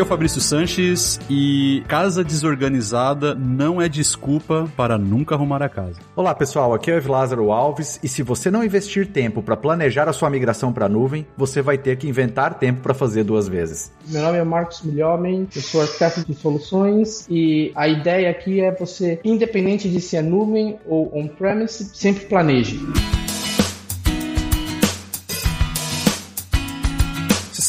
Aqui é o Fabrício Sanches e casa desorganizada não é desculpa para nunca arrumar a casa. Olá pessoal, aqui é o Lázaro Alves e se você não investir tempo para planejar a sua migração para a nuvem, você vai ter que inventar tempo para fazer duas vezes. Meu nome é Marcos Milhomem, eu sou arquiteto de soluções e a ideia aqui é você, independente de se é nuvem ou on-premise, sempre planeje.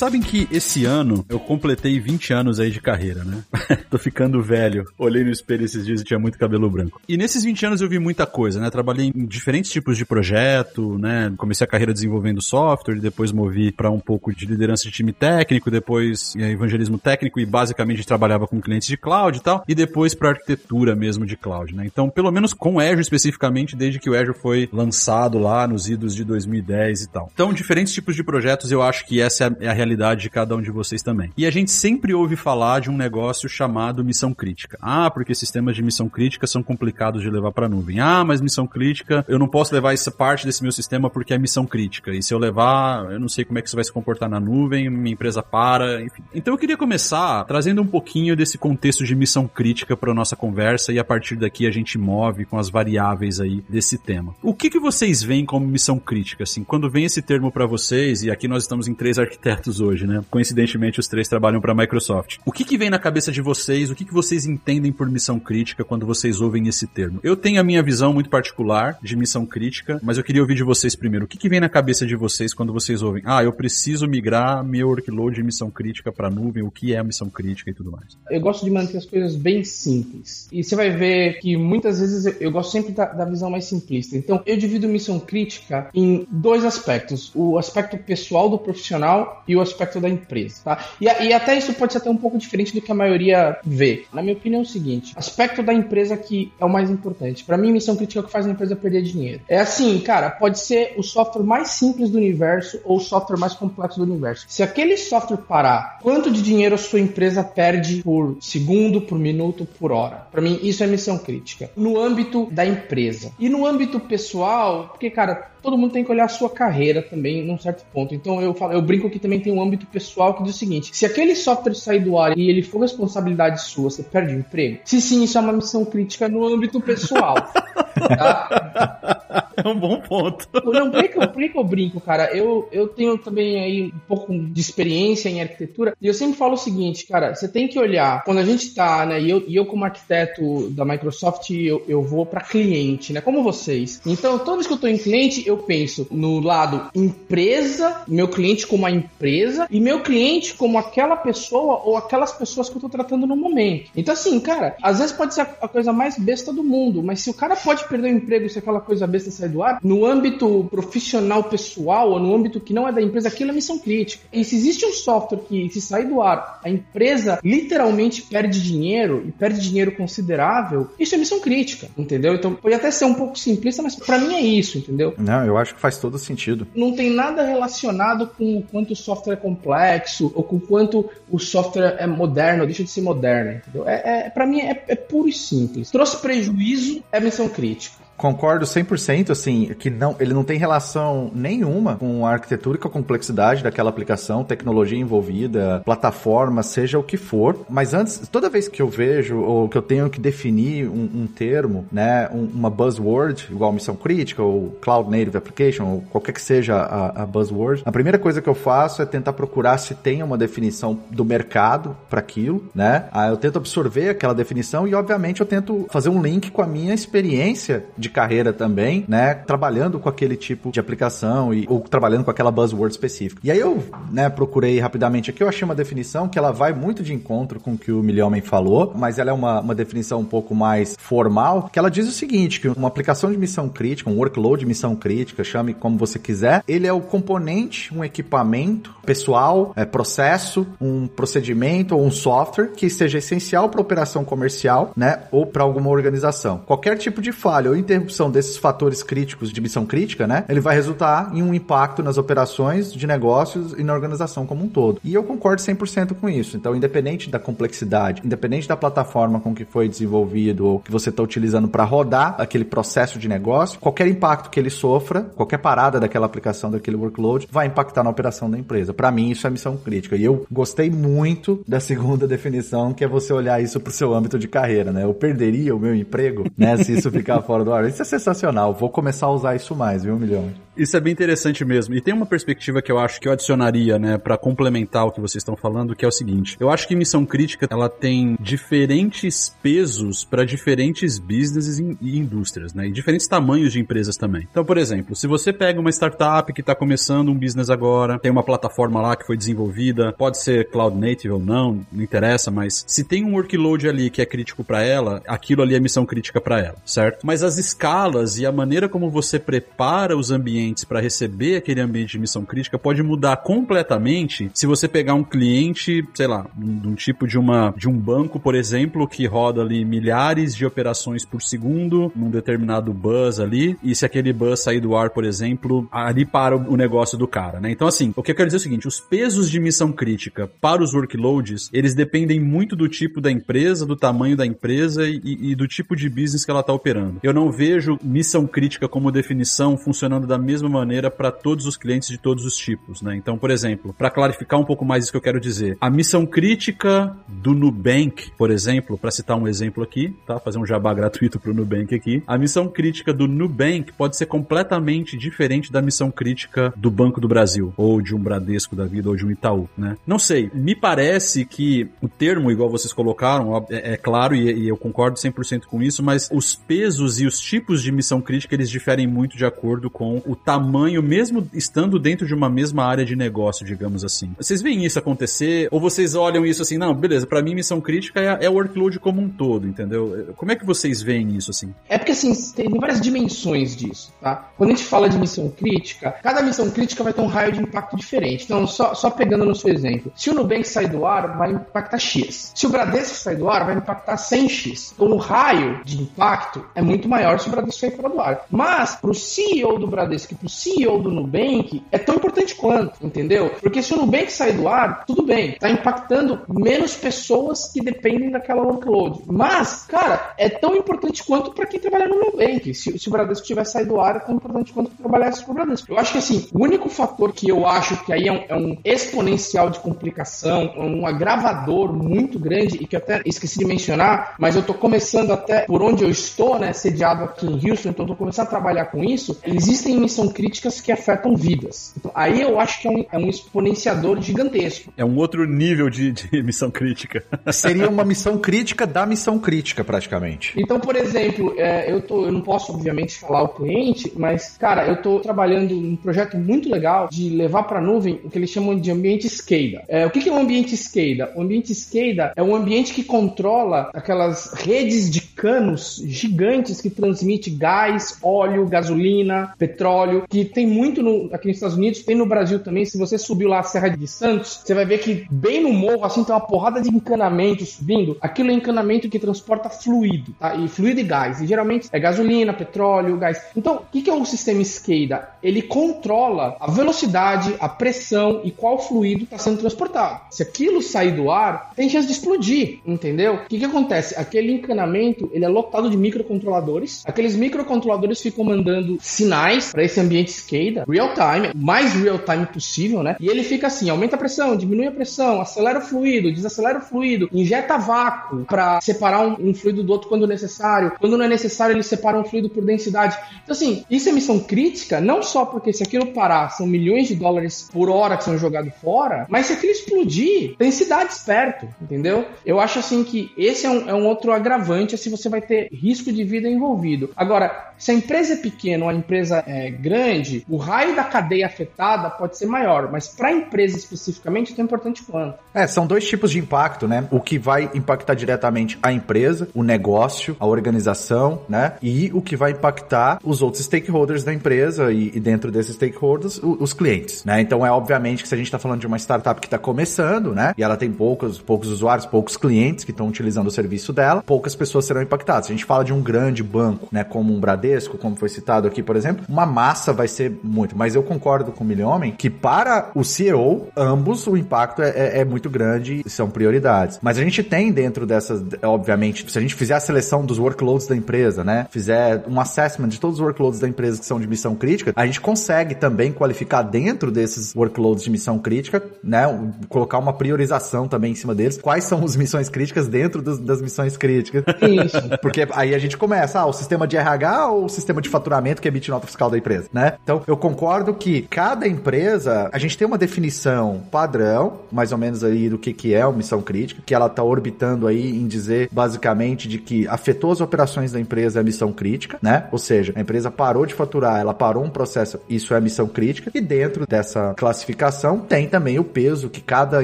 Sabem que esse ano eu completei 20 anos aí de carreira, né? Tô ficando velho. Olhei no espelho esses dias e tinha muito cabelo branco. E nesses 20 anos eu vi muita coisa, né? Trabalhei em diferentes tipos de projeto, né? Comecei a carreira desenvolvendo software, depois movi para um pouco de liderança de time técnico, depois evangelismo técnico e basicamente trabalhava com clientes de cloud e tal, e depois para arquitetura mesmo de cloud, né? Então, pelo menos com Azure especificamente, desde que o Azure foi lançado lá nos idos de 2010 e tal. Então, diferentes tipos de projetos, eu acho que essa é a realidade de cada um de vocês também. E a gente sempre ouve falar de um negócio chamado missão crítica. Ah, porque sistemas de missão crítica são complicados de levar para nuvem. Ah, mas missão crítica, eu não posso levar essa parte desse meu sistema porque é missão crítica. E se eu levar, eu não sei como é que isso vai se comportar na nuvem, minha empresa para, enfim. Então eu queria começar trazendo um pouquinho desse contexto de missão crítica para nossa conversa e a partir daqui a gente move com as variáveis aí desse tema. O que que vocês veem como missão crítica assim? Quando vem esse termo para vocês e aqui nós estamos em três arquitetos hoje, né? Coincidentemente, os três trabalham para a Microsoft. O que, que vem na cabeça de vocês? O que, que vocês entendem por missão crítica quando vocês ouvem esse termo? Eu tenho a minha visão muito particular de missão crítica, mas eu queria ouvir de vocês primeiro. O que, que vem na cabeça de vocês quando vocês ouvem? Ah, eu preciso migrar meu workload de missão crítica para nuvem. O que é missão crítica e tudo mais? Eu gosto de manter as coisas bem simples. E você vai ver que muitas vezes eu gosto sempre da, da visão mais simplista. Então, eu divido missão crítica em dois aspectos: o aspecto pessoal do profissional e o aspecto da empresa, tá? E, e, até isso pode ser até um pouco diferente do que a maioria vê. Na minha opinião é o seguinte, aspecto da empresa que é o mais importante. Para mim, missão crítica é o que faz a empresa perder dinheiro. É assim, cara, pode ser o software mais simples do universo ou o software mais complexo do universo. Se aquele software parar, quanto de dinheiro a sua empresa perde por segundo, por minuto, por hora? Para mim, isso é missão crítica. No âmbito da empresa. E no âmbito pessoal, porque, cara, todo mundo tem que olhar a sua carreira também num certo ponto. Então eu falo, eu brinco que também tem um âmbito pessoal que diz o seguinte: se aquele software sair do ar e ele for responsabilidade sua, você perde o emprego? Se sim, isso é uma missão crítica no âmbito pessoal. tá? É um bom ponto. Não, por que, por eu brinco, cara? Eu, eu tenho também aí um pouco de experiência em arquitetura e eu sempre falo o seguinte, cara, você tem que olhar, quando a gente tá, né, e eu, e eu como arquiteto da Microsoft, eu, eu vou para cliente, né, como vocês. Então, toda vez que eu tô em cliente, eu penso no lado empresa, meu cliente como a empresa e meu cliente como aquela pessoa ou aquelas pessoas que eu tô tratando no momento. Então, assim, cara, às vezes pode ser a coisa mais besta do mundo, mas se o cara pode perder o emprego se aquela coisa besta sair do ar, no âmbito profissional pessoal ou no âmbito que não é da empresa, aquilo é missão crítica. E se existe um software que, se sair do ar, a empresa literalmente perde dinheiro e perde dinheiro considerável, isso é missão crítica, entendeu? Então pode até ser um pouco simplista, mas para mim é isso, entendeu? Não, eu acho que faz todo sentido. Não tem nada relacionado com o quanto o software é complexo ou com o quanto o software é moderno, deixa de ser moderno, entendeu? É, é, para mim é, é puro e simples. Trouxe prejuízo, é missão crítica. Concordo 100%, assim, que não, ele não tem relação nenhuma com a arquitetura e com a complexidade daquela aplicação, tecnologia envolvida, plataforma, seja o que for. Mas antes, toda vez que eu vejo ou que eu tenho que definir um, um termo, né, um, uma buzzword, igual missão crítica ou cloud native application, ou qualquer que seja a, a buzzword, a primeira coisa que eu faço é tentar procurar se tem uma definição do mercado para aquilo, né? Aí eu tento absorver aquela definição e, obviamente, eu tento fazer um link com a minha experiência de carreira também, né, trabalhando com aquele tipo de aplicação e, ou trabalhando com aquela buzzword específica. E aí eu, né, procurei rapidamente aqui, eu achei uma definição que ela vai muito de encontro com o que o Milhomem falou, mas ela é uma, uma definição um pouco mais formal, que ela diz o seguinte, que uma aplicação de missão crítica, um workload de missão crítica, chame como você quiser, ele é o componente, um equipamento pessoal, é, processo, um procedimento ou um software que seja essencial para operação comercial, né, ou para alguma organização. Qualquer tipo de falha ou interrupção interrupção desses fatores críticos de missão crítica, né, ele vai resultar em um impacto nas operações de negócios e na organização como um todo. E eu concordo 100% com isso. Então, independente da complexidade, independente da plataforma com que foi desenvolvido ou que você está utilizando para rodar aquele processo de negócio, qualquer impacto que ele sofra, qualquer parada daquela aplicação, daquele workload, vai impactar na operação da empresa. Para mim, isso é missão crítica. E eu gostei muito da segunda definição, que é você olhar isso para o seu âmbito de carreira, né? Eu perderia o meu emprego, né, se isso ficar fora do ar. Isso é sensacional. Vou começar a usar isso mais, viu, Milhão? Isso é bem interessante mesmo. E tem uma perspectiva que eu acho que eu adicionaria, né, para complementar o que vocês estão falando, que é o seguinte: eu acho que missão crítica ela tem diferentes pesos para diferentes businesses e indústrias, né, e diferentes tamanhos de empresas também. Então, por exemplo, se você pega uma startup que está começando um business agora, tem uma plataforma lá que foi desenvolvida, pode ser cloud native ou não, não interessa, mas se tem um workload ali que é crítico para ela, aquilo ali é missão crítica para ela, certo? Mas as escalas e a maneira como você prepara os ambientes para receber aquele ambiente de missão crítica pode mudar completamente se você pegar um cliente, sei lá, de um tipo de uma de um banco, por exemplo, que roda ali milhares de operações por segundo num determinado bus ali, e se aquele bus sair do ar, por exemplo, ali para o negócio do cara, né? Então assim, o que eu quero dizer é o seguinte, os pesos de missão crítica para os workloads, eles dependem muito do tipo da empresa, do tamanho da empresa e, e do tipo de business que ela está operando. Eu não vejo missão crítica como definição funcionando da mesma maneira para todos os clientes de todos os tipos, né? Então, por exemplo, para clarificar um pouco mais isso que eu quero dizer, a missão crítica do Nubank, por exemplo, para citar um exemplo aqui, tá? Fazer um jabá gratuito pro Nubank aqui. A missão crítica do Nubank pode ser completamente diferente da missão crítica do Banco do Brasil, ou de um Bradesco da vida, ou de um Itaú, né? Não sei, me parece que o termo, igual vocês colocaram, é, é claro e, e eu concordo 100% com isso, mas os pesos e os tipos de missão crítica, eles diferem muito de acordo com o tamanho, mesmo estando dentro de uma mesma área de negócio, digamos assim. Vocês veem isso acontecer? Ou vocês olham isso assim, não, beleza, para mim missão crítica é, é o workload como um todo, entendeu? Como é que vocês veem isso assim? É porque assim, tem várias dimensões disso, tá? Quando a gente fala de missão crítica, cada missão crítica vai ter um raio de impacto diferente. Então, só, só pegando no seu exemplo, se o Nubank sai do ar, vai impactar X. Se o Bradesco sai do ar, vai impactar 100X. Então, o raio de impacto é muito maior se o Bradesco sair fora do ar. Mas, para o CEO do Bradesco e para o CEO do Nubank, é tão importante quanto, entendeu? Porque se o Nubank sair do ar, tudo bem, está impactando menos pessoas que dependem daquela workload. Mas, cara, é tão importante quanto para quem trabalha no Nubank. Se, se o Bradesco tiver saído do ar, é tão importante quanto trabalhasse para o Bradesco. Eu acho que assim, o único fator que eu acho que aí é um, é um exponencial de complicação, é um agravador muito grande e que até esqueci de mencionar, mas eu tô começando até por onde eu estou, né, sediado aqui em Houston, então eu tô começando a trabalhar com isso. Existem missão críticas que afetam vidas. Então, aí eu acho que é um, é um exponenciador gigantesco. É um outro nível de, de missão crítica. Seria uma missão crítica da missão crítica, praticamente. Então, por exemplo, é, eu, tô, eu não posso, obviamente, falar o cliente, mas, cara, eu tô trabalhando um projeto muito legal de levar para a nuvem o que eles chamam de ambiente SCADA. É, o que, que é um ambiente SCADA? O ambiente SCADA é um ambiente que controla aquelas redes de canos gigantes que transmite gás, óleo, gasolina, petróleo, que tem muito no, aqui nos Estados Unidos, tem no Brasil também. Se você subiu lá a Serra de Santos, você vai ver que bem no morro, assim, tem uma porrada de encanamento subindo. Aquilo é encanamento que transporta fluido, tá? E fluido e gás. E geralmente é gasolina, petróleo, gás. Então, o que, que é o sistema SCADA? Ele controla a velocidade, a pressão e qual fluido está sendo transportado. Se aquilo sair do ar, tem chance de explodir, entendeu? O que, que acontece? Aquele encanamento ele é lotado de microcontroladores. Aqueles microcontroladores ficam mandando sinais para esse ambiente SCADA, real time, mais real time possível, né? E ele fica assim, aumenta a pressão, diminui a pressão, acelera o fluido, desacelera o fluido, injeta vácuo para separar um, um, fluido do outro quando necessário. Quando não é necessário, ele separa um fluido por densidade. Então, assim, isso é missão crítica, não só porque se aquilo parar, são milhões de dólares por hora que são jogados fora, mas se aquilo explodir, tem cidades perto, entendeu? Eu acho assim que esse é um, é um outro agravante se você vai ter risco de vida envolvido. Agora, se a empresa é pequena ou a empresa é grande, grande, o raio da cadeia afetada pode ser maior, mas para a empresa especificamente é importante quanto. É, são dois tipos de impacto, né? O que vai impactar diretamente a empresa, o negócio, a organização, né? E o que vai impactar os outros stakeholders da empresa e, e dentro desses stakeholders, o, os clientes, né? Então é obviamente que se a gente está falando de uma startup que está começando, né? E ela tem poucos, poucos usuários, poucos clientes que estão utilizando o serviço dela, poucas pessoas serão impactadas. Se a gente fala de um grande banco, né? Como um Bradesco, como foi citado aqui, por exemplo, uma massa vai ser muito. Mas eu concordo com o Milhomem que para o CEO, ambos, o impacto é, é, é muito grande e são prioridades. Mas a gente tem dentro dessas, obviamente, se a gente fizer a seleção dos workloads da empresa, né? Fizer um assessment de todos os workloads da empresa que são de missão crítica, a gente consegue também qualificar dentro desses workloads de missão crítica, né? Colocar uma priorização também em cima deles. Quais são as missões críticas dentro dos, das missões críticas? Isso. Porque aí a gente começa, ah, o sistema de RH ou o sistema de faturamento que emite nota fiscal da empresa, né? Então, eu concordo que cada empresa, a gente tem uma definição padrão, mais ou menos aí do que, que é uma missão crítica, que ela tá orbitando aí em dizer basicamente de que afetou as operações da empresa é missão crítica, né? Ou seja, a empresa parou de faturar, ela parou um processo, isso é missão crítica, e dentro dessa classificação tem também o peso que cada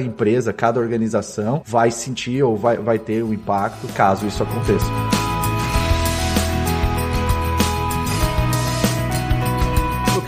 empresa, cada organização vai sentir ou vai, vai ter um impacto caso isso aconteça.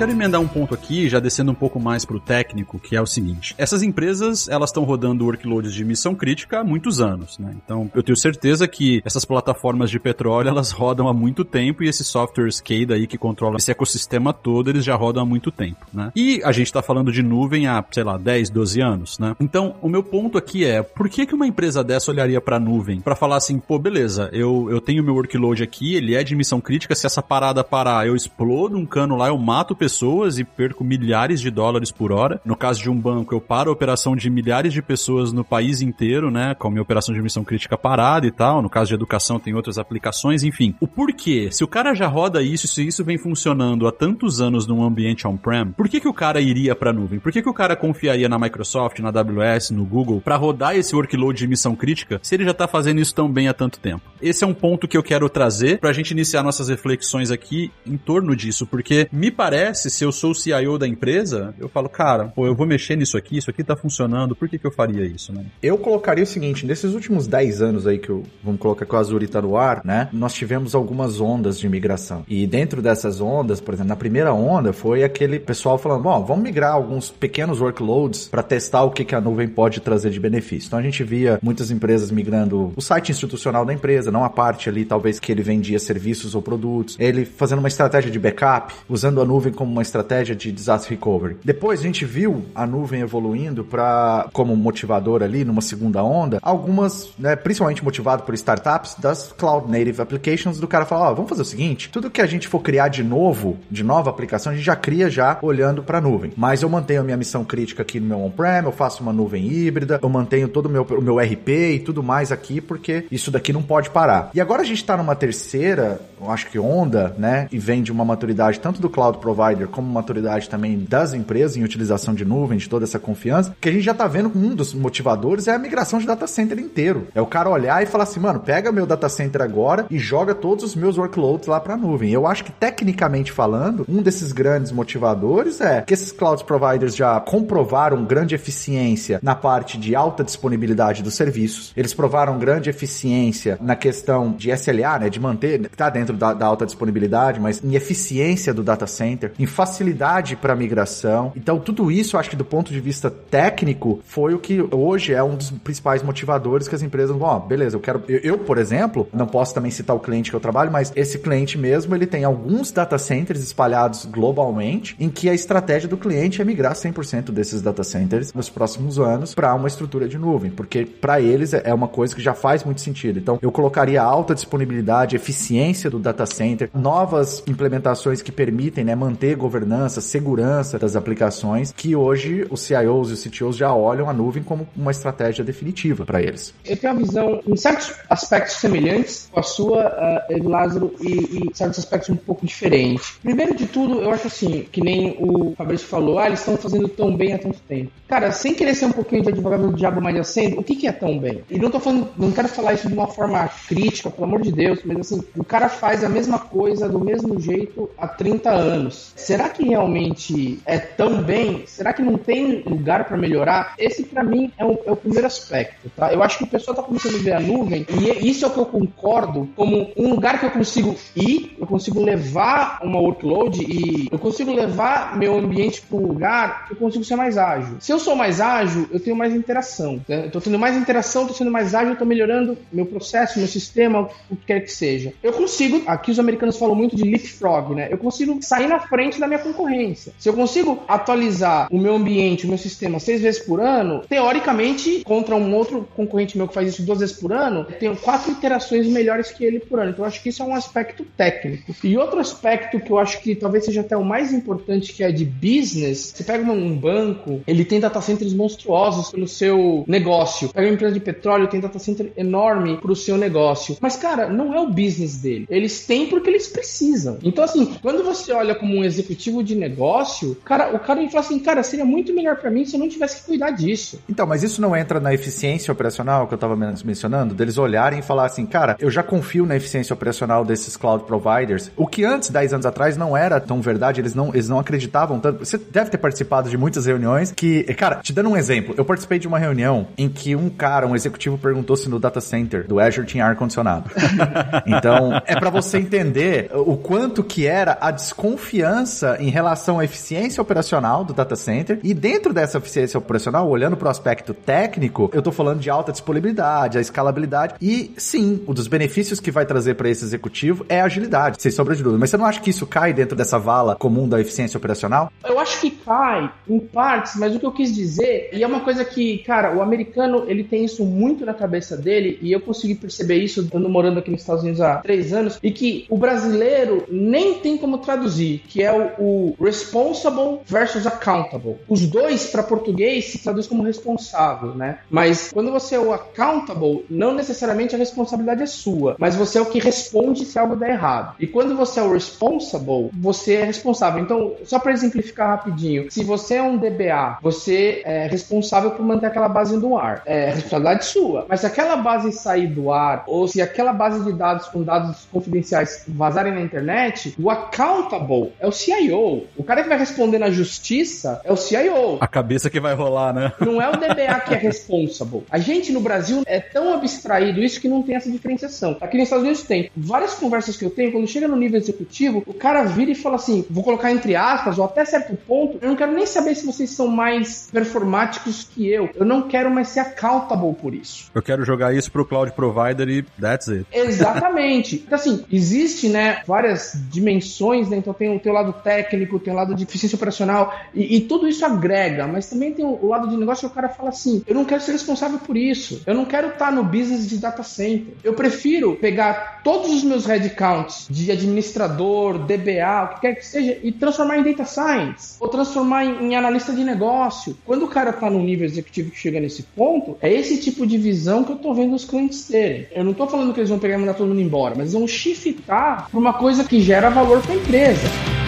Quero emendar um ponto aqui, já descendo um pouco mais pro técnico, que é o seguinte. Essas empresas, elas estão rodando workloads de missão crítica há muitos anos, né? Então, eu tenho certeza que essas plataformas de petróleo, elas rodam há muito tempo e esses softwares CADE aí que controlam esse ecossistema todo, eles já rodam há muito tempo, né? E a gente tá falando de nuvem há, sei lá, 10, 12 anos, né? Então, o meu ponto aqui é, por que que uma empresa dessa olharia pra nuvem para falar assim, pô, beleza, eu, eu tenho meu workload aqui, ele é de missão crítica, se essa parada parar, eu explodo um cano lá, eu mato pessoas pessoas e perco milhares de dólares por hora. No caso de um banco, eu paro a operação de milhares de pessoas no país inteiro, né? Com a minha operação de missão crítica parada e tal. No caso de educação, tem outras aplicações, enfim. O porquê? Se o cara já roda isso, se isso vem funcionando há tantos anos num ambiente on-prem, por que, que o cara iria pra nuvem? Por que, que o cara confiaria na Microsoft, na AWS, no Google, para rodar esse workload de missão crítica, se ele já tá fazendo isso tão bem há tanto tempo? Esse é um ponto que eu quero trazer pra gente iniciar nossas reflexões aqui em torno disso, porque me parece acontece se eu sou o CIO da empresa, eu falo, cara, pô, eu vou mexer nisso aqui, isso aqui tá funcionando, por que, que eu faria isso, né? Eu colocaria o seguinte, nesses últimos 10 anos aí que eu, vamos colocar que o Azuri tá no ar, né? Nós tivemos algumas ondas de migração. E dentro dessas ondas, por exemplo, na primeira onda foi aquele pessoal falando, bom, vamos migrar alguns pequenos workloads para testar o que, que a nuvem pode trazer de benefício. Então a gente via muitas empresas migrando o site institucional da empresa, não a parte ali talvez que ele vendia serviços ou produtos, ele fazendo uma estratégia de backup, usando a nuvem como uma estratégia de disaster recovery. Depois a gente viu a nuvem evoluindo para como motivador ali numa segunda onda, algumas, né, principalmente motivado por startups das cloud native applications do cara falar, ó, oh, vamos fazer o seguinte, tudo que a gente for criar de novo, de nova aplicação, a gente já cria já olhando para a nuvem. Mas eu mantenho a minha missão crítica aqui no meu on-prem, eu faço uma nuvem híbrida, eu mantenho todo o meu, o meu RP e tudo mais aqui porque isso daqui não pode parar. E agora a gente está numa terceira, eu acho que onda, né, e vem de uma maturidade tanto do cloud provider provider como maturidade também das empresas em utilização de nuvem, de toda essa confiança, que a gente já tá vendo que um dos motivadores é a migração de data center inteiro. É o cara olhar e falar assim, mano, pega meu data center agora e joga todos os meus workloads lá pra nuvem. Eu acho que tecnicamente falando, um desses grandes motivadores é que esses cloud providers já comprovaram grande eficiência na parte de alta disponibilidade dos serviços. Eles provaram grande eficiência na questão de SLA, né, de manter, tá dentro da, da alta disponibilidade, mas em eficiência do data center, em facilidade para migração. Então, tudo isso, acho que do ponto de vista técnico, foi o que hoje é um dos principais motivadores que as empresas vão, oh, beleza, eu quero. Eu, eu, por exemplo, não posso também citar o cliente que eu trabalho, mas esse cliente mesmo, ele tem alguns data centers espalhados globalmente, em que a estratégia do cliente é migrar 100% desses data centers nos próximos anos para uma estrutura de nuvem, porque para eles é uma coisa que já faz muito sentido. Então, eu colocaria alta disponibilidade, eficiência do data center, novas implementações que permitem né, manter governança, segurança das aplicações, que hoje os CIOs e os CTOs já olham a nuvem como uma estratégia definitiva para eles. Eu tenho uma visão, em certos aspectos semelhantes com a sua, uh, Lázaro, e, e certos aspectos um pouco diferentes. Primeiro de tudo, eu acho assim, que nem o Fabrício falou, ah, eles estão fazendo tão bem há tanto tempo. Cara, sem querer ser um pouquinho de advogado do diabo acendo, o que, que é tão bem? E não tô falando, não quero falar isso de uma forma crítica, pelo amor de Deus, mas assim, o cara faz a mesma coisa do mesmo jeito há 30 anos será que realmente é tão bem? Será que não tem lugar para melhorar? Esse para mim é o, é o, primeiro aspecto, tá? Eu acho que o pessoal tá começando a ver a nuvem e é, isso é o que eu concordo como um lugar que eu consigo ir, eu consigo levar uma workload e eu consigo levar meu ambiente para um lugar que eu consigo ser mais ágil. Se eu sou mais ágil, eu tenho mais interação. Né? Eu tô tendo mais interação, tô sendo mais ágil, tô melhorando meu processo, meu sistema, o que quer que seja. Eu consigo, aqui os americanos falam muito de leapfrog, né? Eu consigo sair na frente da minha concorrência. Se eu consigo atualizar o meu ambiente, o meu sistema seis vezes por ano, teoricamente, contra um outro concorrente meu que faz isso duas vezes por ano, eu tenho quatro iterações melhores que ele por ano. Então eu acho que isso é um aspecto técnico. E outro aspecto que eu acho que talvez seja até o mais importante, que é de business, você pega um banco, ele tem data centers monstruosos pelo seu negócio. Pega uma empresa de petróleo, tem data center enorme pro seu negócio. Mas, cara, não é o business dele. Eles têm porque eles precisam. Então, assim, quando você olha como um executivo de negócio, cara, o cara ele fala assim, cara, seria muito melhor para mim se eu não tivesse que cuidar disso. Então, mas isso não entra na eficiência operacional que eu tava mencionando, deles olharem e falar assim, cara, eu já confio na eficiência operacional desses cloud providers. O que antes, 10 anos atrás, não era tão verdade, eles não, eles não acreditavam tanto. Você deve ter participado de muitas reuniões que, cara, te dando um exemplo, eu participei de uma reunião em que um cara, um executivo, perguntou se no data center do Azure tinha ar-condicionado. então, é para você entender o quanto que era a desconfiança em relação à eficiência operacional do data center. E dentro dessa eficiência operacional, olhando para o aspecto técnico, eu tô falando de alta disponibilidade, a escalabilidade. E sim, um dos benefícios que vai trazer para esse executivo é a agilidade, sem sombra de dúvida. Mas você não acha que isso cai dentro dessa vala comum da eficiência operacional? Eu acho que cai em partes, mas o que eu quis dizer, e é uma coisa que, cara, o americano ele tem isso muito na cabeça dele, e eu consegui perceber isso ando morando aqui nos Estados Unidos há três anos, e que o brasileiro nem tem como traduzir, que é o, o responsible versus accountable. Os dois, para português, se traduz como responsável, né? Mas quando você é o accountable, não necessariamente a responsabilidade é sua, mas você é o que responde se algo der errado. E quando você é o responsible, você é responsável. Então, só para exemplificar rapidinho, se você é um DBA, você é responsável por manter aquela base no ar. É responsabilidade sua. Mas se aquela base sair do ar, ou se aquela base de dados com dados confidenciais vazarem na internet, o accountable é o CIO. O cara que vai responder na justiça é o CIO. A cabeça que vai rolar, né? Não é o DBA que é responsible. A gente no Brasil é tão abstraído isso que não tem essa diferenciação. Aqui nos Estados Unidos tem. Várias conversas que eu tenho, quando chega no nível executivo, o cara vira e fala assim: vou colocar entre aspas, ou até certo ponto, eu não quero nem saber se vocês são mais performáticos que eu. Eu não quero mais ser accountable por isso. Eu quero jogar isso pro cloud provider e that's it. Exatamente. então, assim, existe, né, várias dimensões, né? Então tem o teu lado técnico, tem o lado de eficiência operacional, e, e tudo isso agrega, mas também tem o, lado de negócio que o cara fala assim: eu não quero ser responsável por isso. Eu não quero estar no business de data center. Eu prefiro pegar todos os meus headcounts de administrador, DBA, o que quer que seja, e transformar em data science, ou transformar em, em analista de negócio. Quando o cara está no nível executivo que chega nesse ponto, é esse tipo de visão que eu estou vendo os clientes terem. Eu não estou falando que eles vão pegar e mandar todo mundo embora, mas eles vão shiftar para uma coisa que gera valor para a empresa.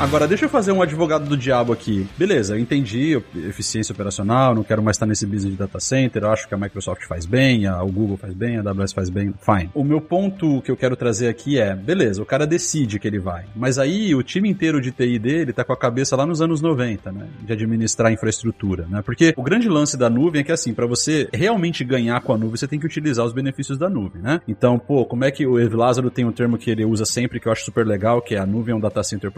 Agora, deixa eu fazer um advogado do diabo aqui. Beleza, eu entendi eficiência operacional, não quero mais estar nesse business de data center, eu acho que a Microsoft faz bem, a, o Google faz bem, a AWS faz bem, fine. O meu ponto que eu quero trazer aqui é, beleza, o cara decide que ele vai, mas aí o time inteiro de TI dele tá com a cabeça lá nos anos 90, né, de administrar infraestrutura, né, porque o grande lance da nuvem é que assim, para você realmente ganhar com a nuvem, você tem que utilizar os benefícios da nuvem, né? Então, pô, como é que o Ev Lázaro tem um termo que ele usa sempre que eu acho super legal, que é a nuvem é um data center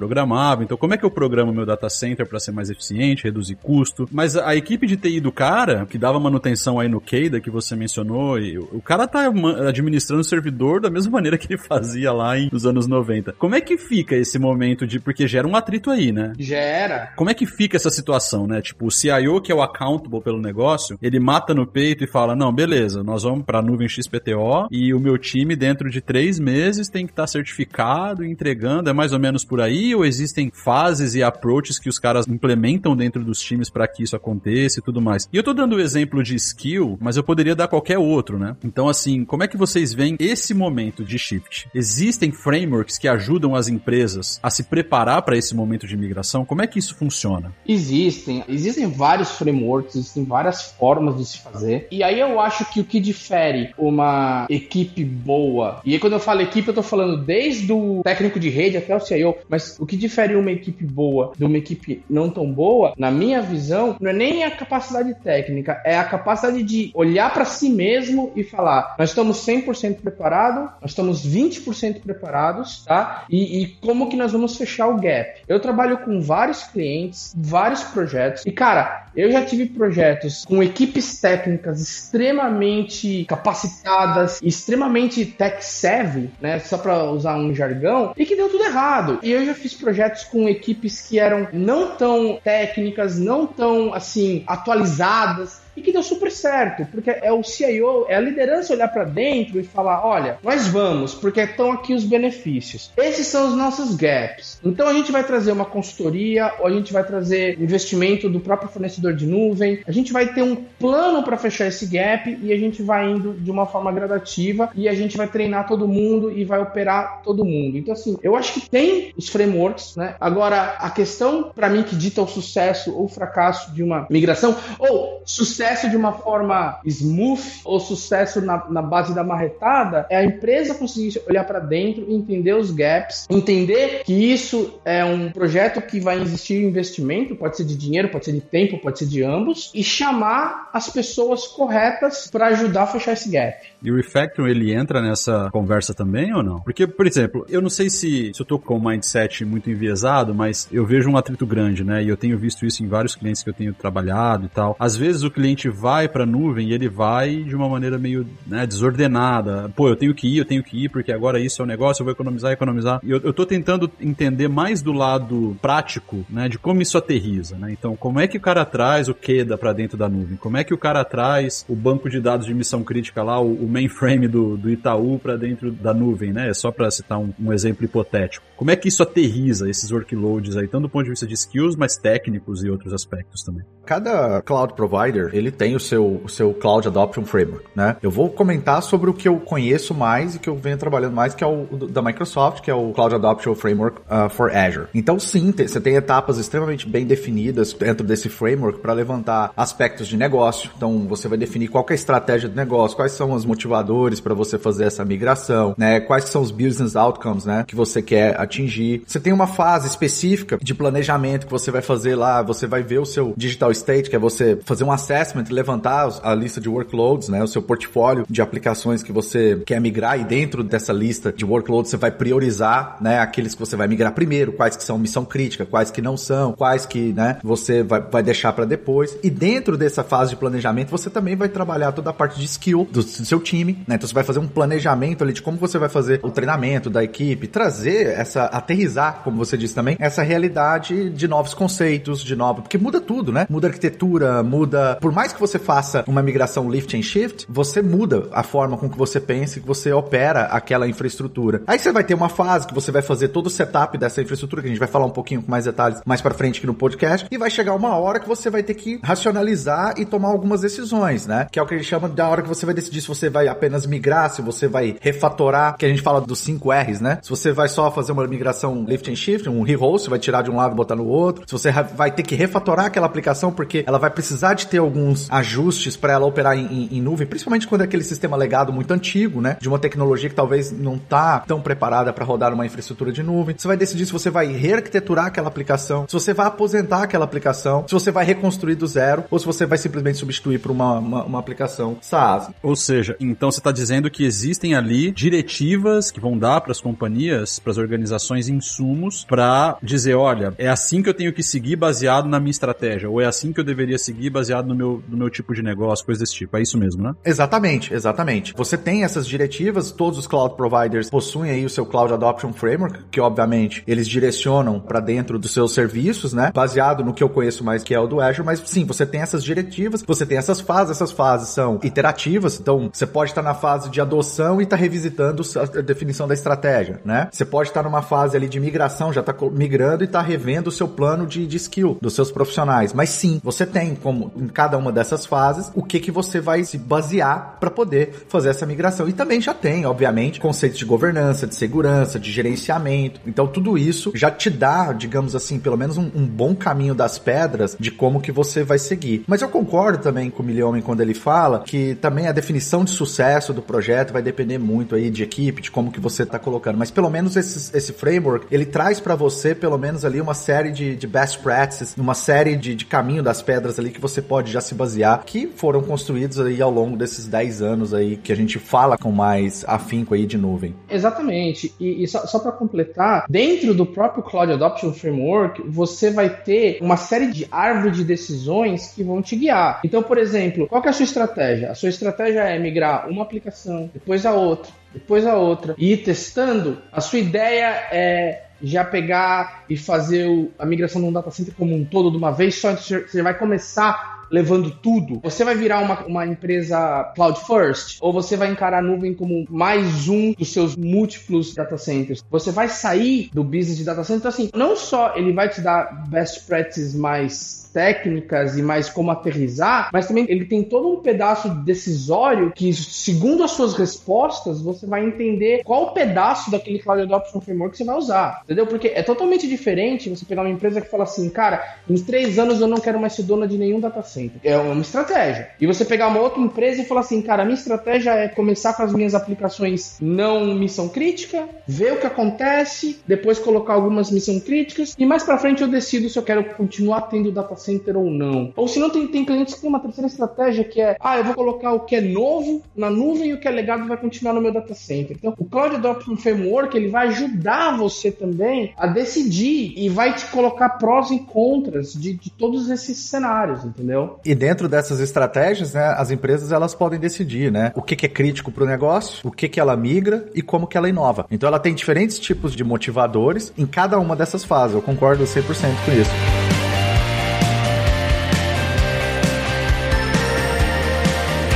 então, como é que eu programo meu data center para ser mais eficiente, reduzir custo? Mas a equipe de TI do cara, que dava manutenção aí no Keida, que você mencionou, e o cara tá administrando o servidor da mesma maneira que ele fazia lá em, nos anos 90. Como é que fica esse momento de. Porque gera um atrito aí, né? Gera. Como é que fica essa situação, né? Tipo, o CIO, que é o accountable pelo negócio, ele mata no peito e fala: não, beleza, nós vamos pra nuvem XPTO e o meu time, dentro de três meses, tem que estar tá certificado e entregando. É mais ou menos por aí? Ou existem existem fases e approaches que os caras implementam dentro dos times para que isso aconteça e tudo mais. E eu tô dando o exemplo de skill, mas eu poderia dar qualquer outro, né? Então, assim, como é que vocês veem esse momento de shift? Existem frameworks que ajudam as empresas a se preparar para esse momento de migração? Como é que isso funciona? Existem. Existem vários frameworks, existem várias formas de se fazer. E aí eu acho que o que difere uma equipe boa, e aí quando eu falo equipe, eu tô falando desde o técnico de rede até o CIO, mas o que difere uma equipe boa de uma equipe não tão boa, na minha visão, não é nem a capacidade técnica, é a capacidade de olhar para si mesmo e falar: nós estamos 100% preparados, nós estamos 20% preparados, tá? E, e como que nós vamos fechar o gap? Eu trabalho com vários clientes, vários projetos, e cara, eu já tive projetos com equipes técnicas extremamente capacitadas, extremamente tech savvy, né? Só para usar um jargão, e que deu tudo errado. E eu já fiz projetos com equipes que eram não tão técnicas, não tão assim atualizadas e que deu super certo, porque é o CIO, é a liderança olhar para dentro e falar: olha, nós vamos, porque estão aqui os benefícios. Esses são os nossos gaps. Então a gente vai trazer uma consultoria, ou a gente vai trazer investimento do próprio fornecedor de nuvem, a gente vai ter um plano para fechar esse gap e a gente vai indo de uma forma gradativa e a gente vai treinar todo mundo e vai operar todo mundo. Então, assim, eu acho que tem os frameworks, né? Agora, a questão para mim que dita o sucesso ou fracasso de uma migração, ou sucesso sucesso de uma forma smooth ou sucesso na, na base da marretada é a empresa conseguir olhar para dentro, entender os gaps, entender que isso é um projeto que vai existir investimento, pode ser de dinheiro, pode ser de tempo, pode ser de ambos, e chamar as pessoas corretas para ajudar a fechar esse gap. E o refactor ele entra nessa conversa também ou não? Porque, por exemplo, eu não sei se, se eu tô com um mindset muito enviesado, mas eu vejo um atrito grande, né? E eu tenho visto isso em vários clientes que eu tenho trabalhado e tal. Às vezes o cliente vai pra nuvem e ele vai de uma maneira meio né, desordenada. Pô, eu tenho que ir, eu tenho que ir, porque agora isso é o um negócio, eu vou economizar, economizar. E eu, eu tô tentando entender mais do lado prático, né? De como isso aterriza, né? Então, como é que o cara traz o QEDA pra dentro da nuvem? Como é que o cara traz o banco de dados de missão crítica lá, o, o mainframe do, do Itaú para dentro da nuvem, né? Só para citar um, um, exemplo hipotético. Como é que isso aterriza esses workloads aí, tanto do ponto de vista de skills, mas técnicos e outros aspectos também? Cada cloud provider, ele tem o seu, o seu Cloud Adoption Framework, né? Eu vou comentar sobre o que eu conheço mais e que eu venho trabalhando mais, que é o da Microsoft, que é o Cloud Adoption Framework uh, for Azure. Então, sim, você tem etapas extremamente bem definidas dentro desse framework para levantar aspectos de negócio. Então, você vai definir qual é a estratégia de negócio, quais são as motivadores para você fazer essa migração, né? Quais são os business outcomes, né? Que você quer atingir. Você tem uma fase específica de planejamento que você vai fazer lá, você vai ver o seu digital state, que é você fazer um assessment, levantar a lista de workloads, né? O seu portfólio de aplicações que você quer migrar e dentro dessa lista de workloads você vai priorizar, né? Aqueles que você vai migrar primeiro, quais que são missão crítica, quais que não são, quais que, né? Você vai, vai deixar para depois. E dentro dessa fase de planejamento você também vai trabalhar toda a parte de skill do, do seu time, né? Então você vai fazer um planejamento ali de como você vai fazer o treinamento da equipe, trazer essa, aterrizar, como você disse também, essa realidade de novos conceitos, de novo, porque muda tudo, né? Muda arquitetura, muda, por mais que você faça uma migração lift and shift, você muda a forma com que você pensa e que você opera aquela infraestrutura. Aí você vai ter uma fase que você vai fazer todo o setup dessa infraestrutura, que a gente vai falar um pouquinho com mais detalhes mais para frente aqui no podcast, e vai chegar uma hora que você vai ter que racionalizar e tomar algumas decisões, né? Que é o que a gente chama da hora que você vai decidir se você vai apenas migrar, se você vai refatorar, que a gente fala dos 5 R's, né? Se você vai só fazer uma migração lift and shift, um rehost, vai tirar de um lado e botar no outro. Se você vai ter que refatorar aquela aplicação porque ela vai precisar de ter alguns ajustes para ela operar em, em, em, nuvem, principalmente quando é aquele sistema legado muito antigo, né? De uma tecnologia que talvez não tá tão preparada para rodar numa infraestrutura de nuvem. Você vai decidir se você vai rearquiteturar aquela aplicação, se você vai aposentar aquela aplicação, se você vai reconstruir do zero ou se você vai simplesmente substituir por uma, uma, uma aplicação SaaS. Ou seja, então você está dizendo que existem ali diretivas que vão dar para as companhias, para as organizações insumos para dizer, olha, é assim que eu tenho que seguir baseado na minha estratégia, ou é assim que eu deveria seguir baseado no meu do meu tipo de negócio, coisa desse tipo. É isso mesmo, né? Exatamente, exatamente. Você tem essas diretivas, todos os cloud providers possuem aí o seu Cloud Adoption Framework, que obviamente eles direcionam para dentro dos seus serviços, né? Baseado no que eu conheço mais que é o do Azure, mas sim, você tem essas diretivas, você tem essas fases, essas fases são iterativas, então você pode estar na fase de adoção e estar tá revisitando a definição da estratégia, né? Você pode estar numa fase ali de migração, já está migrando e está revendo o seu plano de, de skill dos seus profissionais. Mas sim, você tem como em cada uma dessas fases o que que você vai se basear para poder fazer essa migração. E também já tem, obviamente, conceitos de governança, de segurança, de gerenciamento. Então tudo isso já te dá, digamos assim, pelo menos um, um bom caminho das pedras de como que você vai seguir. Mas eu concordo também com o Milhomem quando ele fala que também a definição de sucesso do projeto vai depender muito aí de equipe, de como que você está colocando. Mas pelo menos esse, esse framework, ele traz para você pelo menos ali uma série de, de best practices, uma série de, de caminho das pedras ali que você pode já se basear, que foram construídos aí ao longo desses 10 anos aí que a gente fala com mais afinco aí de nuvem. Exatamente. E, e só, só para completar, dentro do próprio Cloud Adoption Framework, você vai ter uma série de árvore de decisões que vão te guiar. Então, por exemplo, qual é a sua estratégia? A sua estratégia é migrar uma aplicação, depois a outra, depois a outra, e ir testando. A sua ideia é já pegar e fazer a migração de um data center como um todo de uma vez só, você vai começar levando tudo, você vai virar uma, uma empresa cloud first? Ou você vai encarar a nuvem como mais um dos seus múltiplos data centers? Você vai sair do business de data center? Então, assim, não só ele vai te dar best practices mais técnicas e mais como aterrizar, mas também ele tem todo um pedaço decisório que, segundo as suas respostas, você vai entender qual pedaço daquele Cloud Adoption Framework você vai usar, entendeu? Porque é totalmente diferente você pegar uma empresa que fala assim, cara, em três anos eu não quero mais ser dona de nenhum data center. É uma estratégia. E você pegar uma outra empresa e falar assim, cara, a minha estratégia é começar com as minhas aplicações não missão crítica, ver o que acontece, depois colocar algumas missão críticas e mais para frente eu decido se eu quero continuar tendo data center ou não. Ou se não, tem, tem clientes que tem uma terceira estratégia que é, ah, eu vou colocar o que é novo na nuvem e o que é legado vai continuar no meu data center. Então, o Cloud Adoption Framework, ele vai ajudar você também a decidir e vai te colocar prós e contras de, de todos esses cenários, entendeu? E dentro dessas estratégias, né, as empresas elas podem decidir, né, o que, que é crítico para o negócio, o que, que ela migra e como que ela inova. Então, ela tem diferentes tipos de motivadores em cada uma dessas fases. Eu concordo 100% com isso.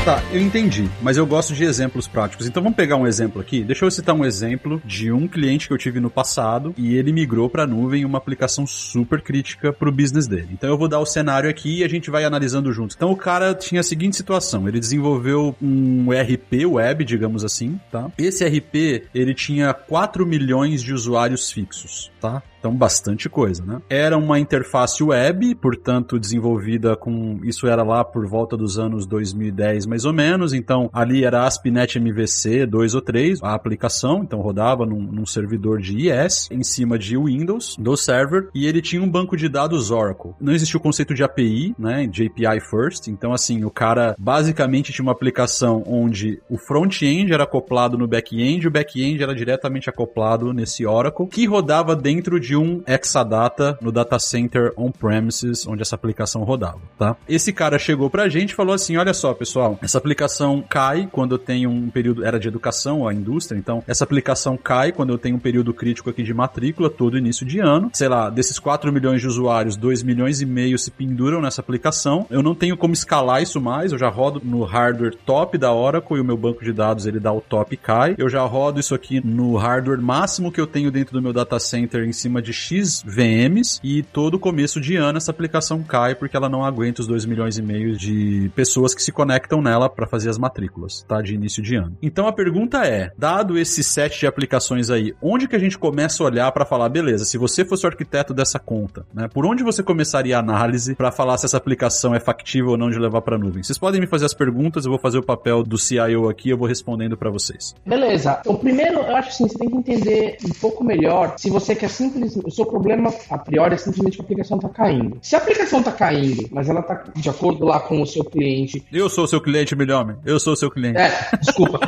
Tá, eu entendi, mas eu gosto de exemplos práticos. Então vamos pegar um exemplo aqui. Deixa eu citar um exemplo de um cliente que eu tive no passado e ele migrou para a nuvem uma aplicação super crítica para o business dele. Então eu vou dar o cenário aqui e a gente vai analisando juntos. Então o cara tinha a seguinte situação: ele desenvolveu um RP web, digamos assim, tá? Esse RP ele tinha 4 milhões de usuários fixos, tá? Então, bastante coisa, né? Era uma interface web, portanto, desenvolvida com. Isso era lá por volta dos anos 2010, mais ou menos. Então, ali era ASP.NET MVC 2 ou 3, a aplicação. Então, rodava num, num servidor de IS, em cima de Windows, do server, e ele tinha um banco de dados Oracle. Não existia o conceito de API, né? De API first. Então, assim, o cara basicamente tinha uma aplicação onde o front-end era acoplado no back-end, o back-end era diretamente acoplado nesse Oracle, que rodava dentro de um Exadata no data center on-premises onde essa aplicação rodava, tá? Esse cara chegou pra gente e falou assim, olha só, pessoal, essa aplicação cai quando eu tenho um período, era de educação, a indústria, então essa aplicação cai quando eu tenho um período crítico aqui de matrícula, todo início de ano. Sei lá, desses 4 milhões de usuários, 2 milhões e meio se penduram nessa aplicação. Eu não tenho como escalar isso mais, eu já rodo no hardware top da Oracle e o meu banco de dados ele dá o top e cai. Eu já rodo isso aqui no hardware máximo que eu tenho dentro do meu data center em cima de X VMs e todo começo de ano essa aplicação cai porque ela não aguenta os 2 milhões e meio de pessoas que se conectam nela para fazer as matrículas, tá? De início de ano. Então a pergunta é, dado esse set de aplicações aí, onde que a gente começa a olhar para falar, beleza, se você fosse o arquiteto dessa conta, né? Por onde você começaria a análise para falar se essa aplicação é factível ou não de levar para nuvem? Vocês podem me fazer as perguntas, eu vou fazer o papel do CIO aqui, eu vou respondendo para vocês. Beleza. O primeiro, eu acho assim, você tem que entender um pouco melhor se você quer simplesmente o seu problema, a priori, é simplesmente que a aplicação está caindo. Se a aplicação está caindo, mas ela está de acordo lá com o seu cliente. Eu sou o seu cliente, melhor homem. Eu sou o seu cliente. É, desculpa.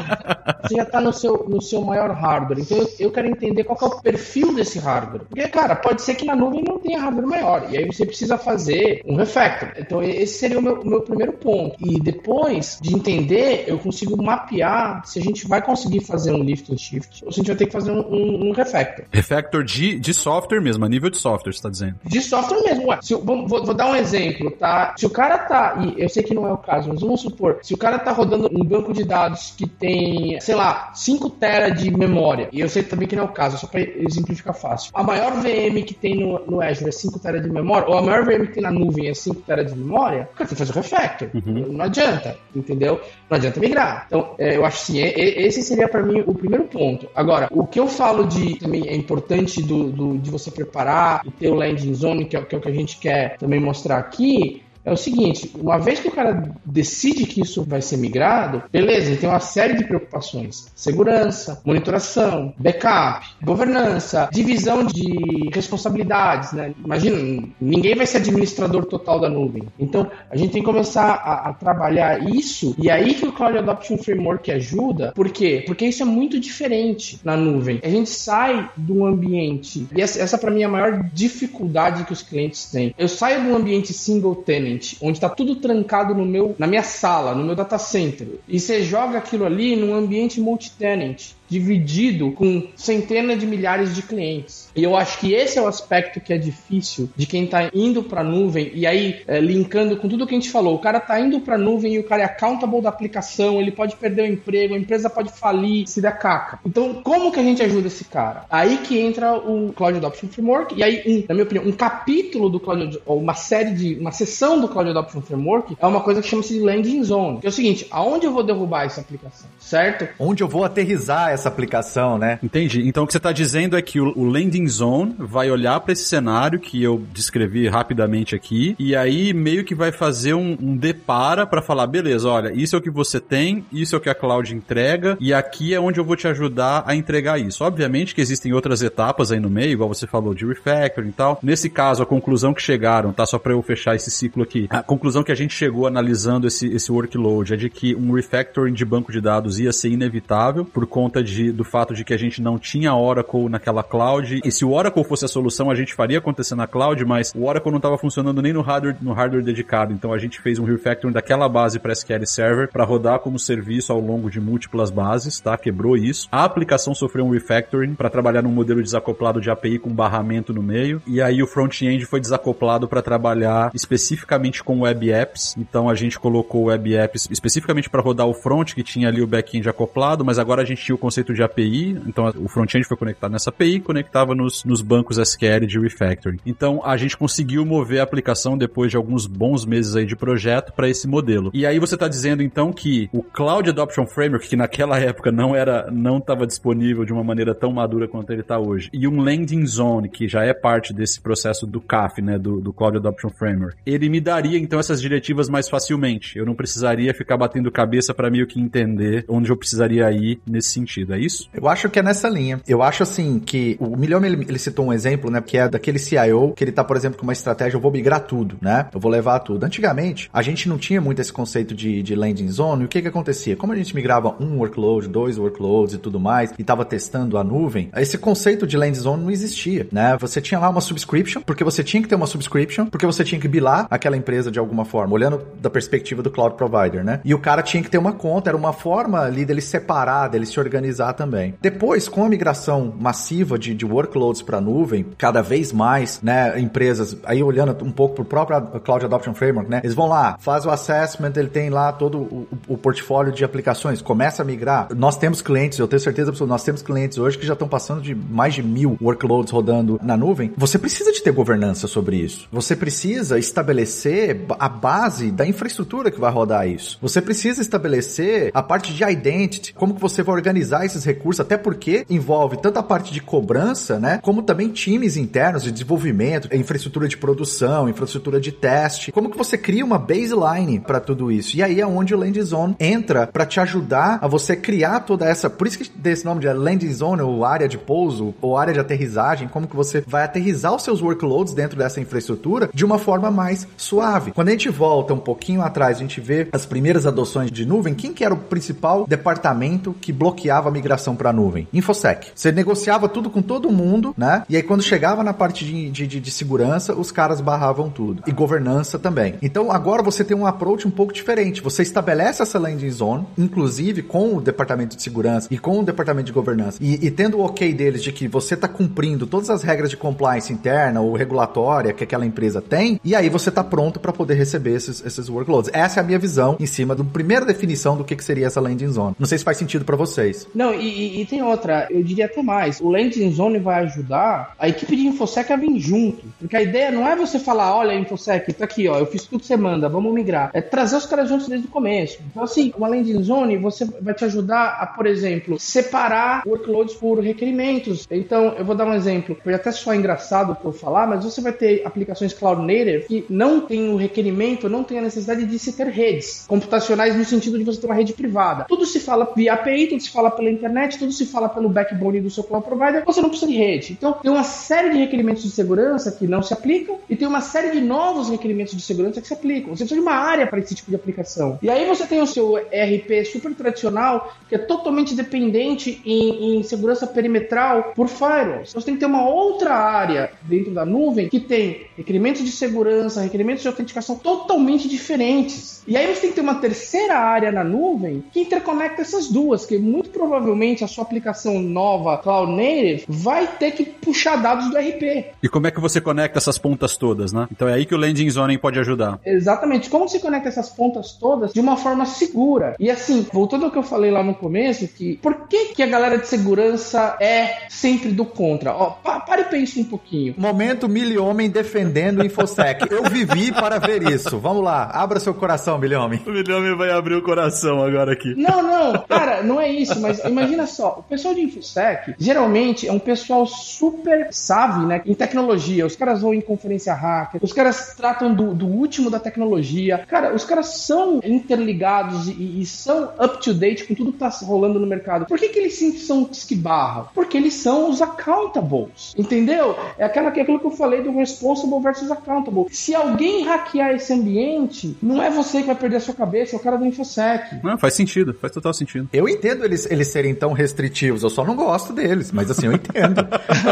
Você já está no seu, no seu maior hardware. Então eu, eu quero entender qual é o perfil desse hardware. Porque, cara, pode ser que na nuvem não tenha hardware maior. E aí você precisa fazer um refactor. Então esse seria o meu, meu primeiro ponto. E depois de entender, eu consigo mapear se a gente vai conseguir fazer um lift and shift ou se a gente vai ter que fazer um, um, um refactor. Refactor de, de software mesmo, a nível de software, você está dizendo? De software mesmo. Ué, eu, vou, vou, dar um exemplo, tá? Se o cara tá, e eu sei que não é o caso, mas vamos supor, se o cara tá rodando um banco de dados que tem, sei lá, 5 tera de memória, e eu sei também que não é o caso, só para exemplificar fácil. A maior VM que tem no, no Azure é 5 tera de memória, ou a maior VM que tem na nuvem é 5 tera de memória, o cara tem que fazer o refactor. Uhum. Não adianta, entendeu? Não adianta migrar. Então, é, eu acho assim, é, esse seria para mim o primeiro ponto. Agora, o que eu falo de também é importante do, do de você preparar e ter o landing zone, que é, que é o que a gente quer também mostrar aqui, é o seguinte: uma vez que o cara decide que isso vai ser migrado, beleza, ele tem uma série de preocupações: segurança, monitoração, backup, governança, divisão de responsabilidades. Né? Imagina, ninguém vai ser administrador total da nuvem. Então, a gente tem que começar a, a trabalhar isso, e aí que o Cloud Adoption Framework ajuda. Por quê? Porque isso é muito diferente na nuvem. A gente sai de um ambiente, e essa, essa para mim é a maior dificuldade que os clientes têm. Eu saio de um ambiente single tenant onde está tudo trancado no meu, na minha sala, no meu data center, e você joga aquilo ali num ambiente multi-tenant dividido com centenas de milhares de clientes. E eu acho que esse é o aspecto que é difícil de quem está indo para a nuvem e aí é, linkando com tudo que a gente falou, o cara está indo para a nuvem e o cara é accountable da aplicação, ele pode perder o emprego, a empresa pode falir, se der caca. Então, como que a gente ajuda esse cara? Aí que entra o Cloud Adoption Framework e aí, um, na minha opinião, um capítulo do Cloud ou uma série de uma seção do Cloud Adoption Framework é uma coisa que chama-se de landing zone. Que é o seguinte, aonde eu vou derrubar essa aplicação, certo? Onde eu vou aterrizar essa aplicação, né? Entendi. Então o que você está dizendo é que o, landing zone vai olhar para esse cenário que eu descrevi rapidamente aqui e aí meio que vai fazer um, um depara para falar, beleza, olha, isso é o que você tem, isso é o que a cloud entrega e aqui é onde eu vou te ajudar a entregar isso. Obviamente que existem outras etapas aí no meio, igual você falou de refactoring e tal. Nesse caso, a conclusão que chegaram, tá? Só para eu fechar esse ciclo aqui. A conclusão que a gente chegou analisando esse, esse workload é de que um refactoring de banco de dados ia ser inevitável por conta de, do fato de que a gente não tinha Oracle naquela cloud. E se o Oracle fosse a solução, a gente faria acontecer na cloud, mas o Oracle não estava funcionando nem no hardware, no hardware dedicado. Então a gente fez um refactoring daquela base para SQL Server para rodar como serviço ao longo de múltiplas bases, tá? Quebrou isso. A aplicação sofreu um refactoring para trabalhar num modelo desacoplado de API com barramento no meio. E aí o front-end foi desacoplado para trabalhar especificamente com web apps. Então a gente colocou web apps especificamente para rodar o front que tinha ali o back-end acoplado, mas agora a gente tinha o conceito de API, então o front-end foi conectado nessa API, conectava nos, nos bancos SQL de refactoring. Então a gente conseguiu mover a aplicação depois de alguns bons meses aí de projeto para esse modelo. E aí você está dizendo então que o Cloud Adoption Framework, que naquela época não era, não estava disponível de uma maneira tão madura quanto ele está hoje, e um Landing Zone, que já é parte desse processo do CAF, né, do, do Cloud Adoption Framework, ele me daria então essas diretivas mais facilmente. Eu não precisaria ficar batendo cabeça para meio que entender onde eu precisaria ir nesse sentido, é isso? Eu acho que é nessa linha. Eu acho assim que o Milhão ele, ele, citou um exemplo, né, que é daquele CIO que ele tá, por exemplo, com uma estratégia, eu vou migrar tudo, né? Eu vou levar tudo. Antigamente, a gente não tinha muito esse conceito de, de landing zone. E o que que acontecia? Como a gente migrava um workload, dois workloads e tudo mais, e tava testando a nuvem, esse conceito de landing zone não existia, né? Você tinha lá uma subscription, porque você tinha que ter uma subscription, porque você tinha que bilar aquela empresa de alguma forma, olhando da perspectiva do cloud provider, né? E o cara tinha que ter uma conta, era uma forma ali dele separar, dele se organizar também. Depois, com a migração massiva de, de workloads para nuvem, cada vez mais, né, empresas, aí olhando um pouco pro próprio Cloud Adoption Framework, né, eles vão lá, faz o assessment, ele tem lá todo o, o portfólio de aplicações, começa a migrar. Nós temos clientes, eu tenho certeza absoluta, nós temos clientes hoje que já estão passando de mais de mil workloads rodando na nuvem. Você precisa de ter governança sobre isso. Você precisa estabelecer a base da infraestrutura que vai rodar isso. Você precisa estabelecer a parte de identity, como que você vai organizar esses recursos, até porque envolve tanto a parte de cobrança, né, como também times internos de desenvolvimento, infraestrutura de produção, infraestrutura de teste. Como que você cria uma baseline para tudo isso? E aí é onde o Landing Zone entra para te ajudar a você criar toda essa, por isso que desse nome de Landing Zone ou área de pouso ou área de aterrissagem, como que você vai aterrizar os seus workloads dentro dessa infraestrutura de uma forma mais suave. Quando a gente volta um pouquinho atrás, a gente vê as primeiras adoções de nuvem, quem que era o principal departamento que bloqueava migração para a nuvem? InfoSec. Você negociava tudo com todo mundo, né? E aí quando chegava na parte de, de, de, segurança, os caras barravam tudo. E governança também. Então agora você tem um approach um pouco diferente. Você estabelece essa landing zone, inclusive com o departamento de segurança e com o departamento de governança, e, e tendo o ok deles de que você está cumprindo todas as regras de compliance interna ou regulatória que aquela empresa tem, e aí você está pronto para poder receber esses, esses workloads. Essa é a minha visão em cima da primeira definição do que, que seria essa landing zone. Não sei se faz sentido para vocês. Não, e, e, tem outra, eu diria até mais. O landing zone vai ajudar a equipe de InfoSec a vir junto. Porque a ideia não é você falar, olha, InfoSec, tá aqui, ó, eu fiz tudo que você manda, vamos migrar. É trazer os caras juntos desde o começo. Então, assim, uma landing zone, você vai te ajudar a, por exemplo, separar workloads por requerimentos. Então, eu vou dar um exemplo. Pode até soar engraçado por falar, mas você vai ter aplicações cloud native que não tem o requerimento, não tem a necessidade de se ter redes computacionais no sentido de você ter uma rede privada. Tudo se fala via API, tudo se fala pela internet, tudo se fala pelo backbone do seu cloud provider, você não precisa de rede. Então, tem uma série de requerimentos de segurança que não se aplicam e tem uma série de novos requerimentos de segurança que se aplicam. Você precisa de uma área para esse tipo de aplicação. E aí você tem o seu ERP super tradicional, que é totalmente dependente em, em segurança perimetral por firewalls. Então, você tem que ter uma outra área dentro da nuvem que tem requerimentos de segurança, requerimentos de autenticação totalmente diferentes. E aí você tem que ter uma terceira área na nuvem que interconecta essas duas, que muito provavelmente a sua aplicação nova, Cloud Native, vai ter que puxar dados do RP. E como é que você conecta essas pontas todas, né? Então é aí que o Landing Zone pode ajudar. Exatamente. Como você conecta essas pontas todas de uma forma segura? E assim, voltando ao que eu falei lá no começo, que por que, que a galera de segurança é sempre do contra? Ó, pa, pare e pense um pouquinho. Momento Milho Homem defendendo o InfoSec. Eu vivi para ver isso. Vamos lá, abra seu coração, Milho Homem. O Milho Homem vai abrir o coração agora aqui. Não, não, cara, não é isso, mas imagina só, o pessoal de InfoSec geralmente é um pessoal super savvy, né, em tecnologia. Os caras vão em conferência hacker, os caras tratam do, do último da tecnologia. Cara, os caras são interligados e, e são up to date com tudo que tá rolando no mercado. Por que, que eles sempre são os que barram? Porque eles são os accountables, entendeu? É aquela, é aquilo que eu falei do responsible versus accountable. Se alguém hackear esse ambiente, não é você que vai perder a sua cabeça, é o cara do InfoSec. Não, faz sentido, faz total sentido. Eu entendo eles, eles serem tão restritivos, eu só não gosto deles, mas assim, eu entendo.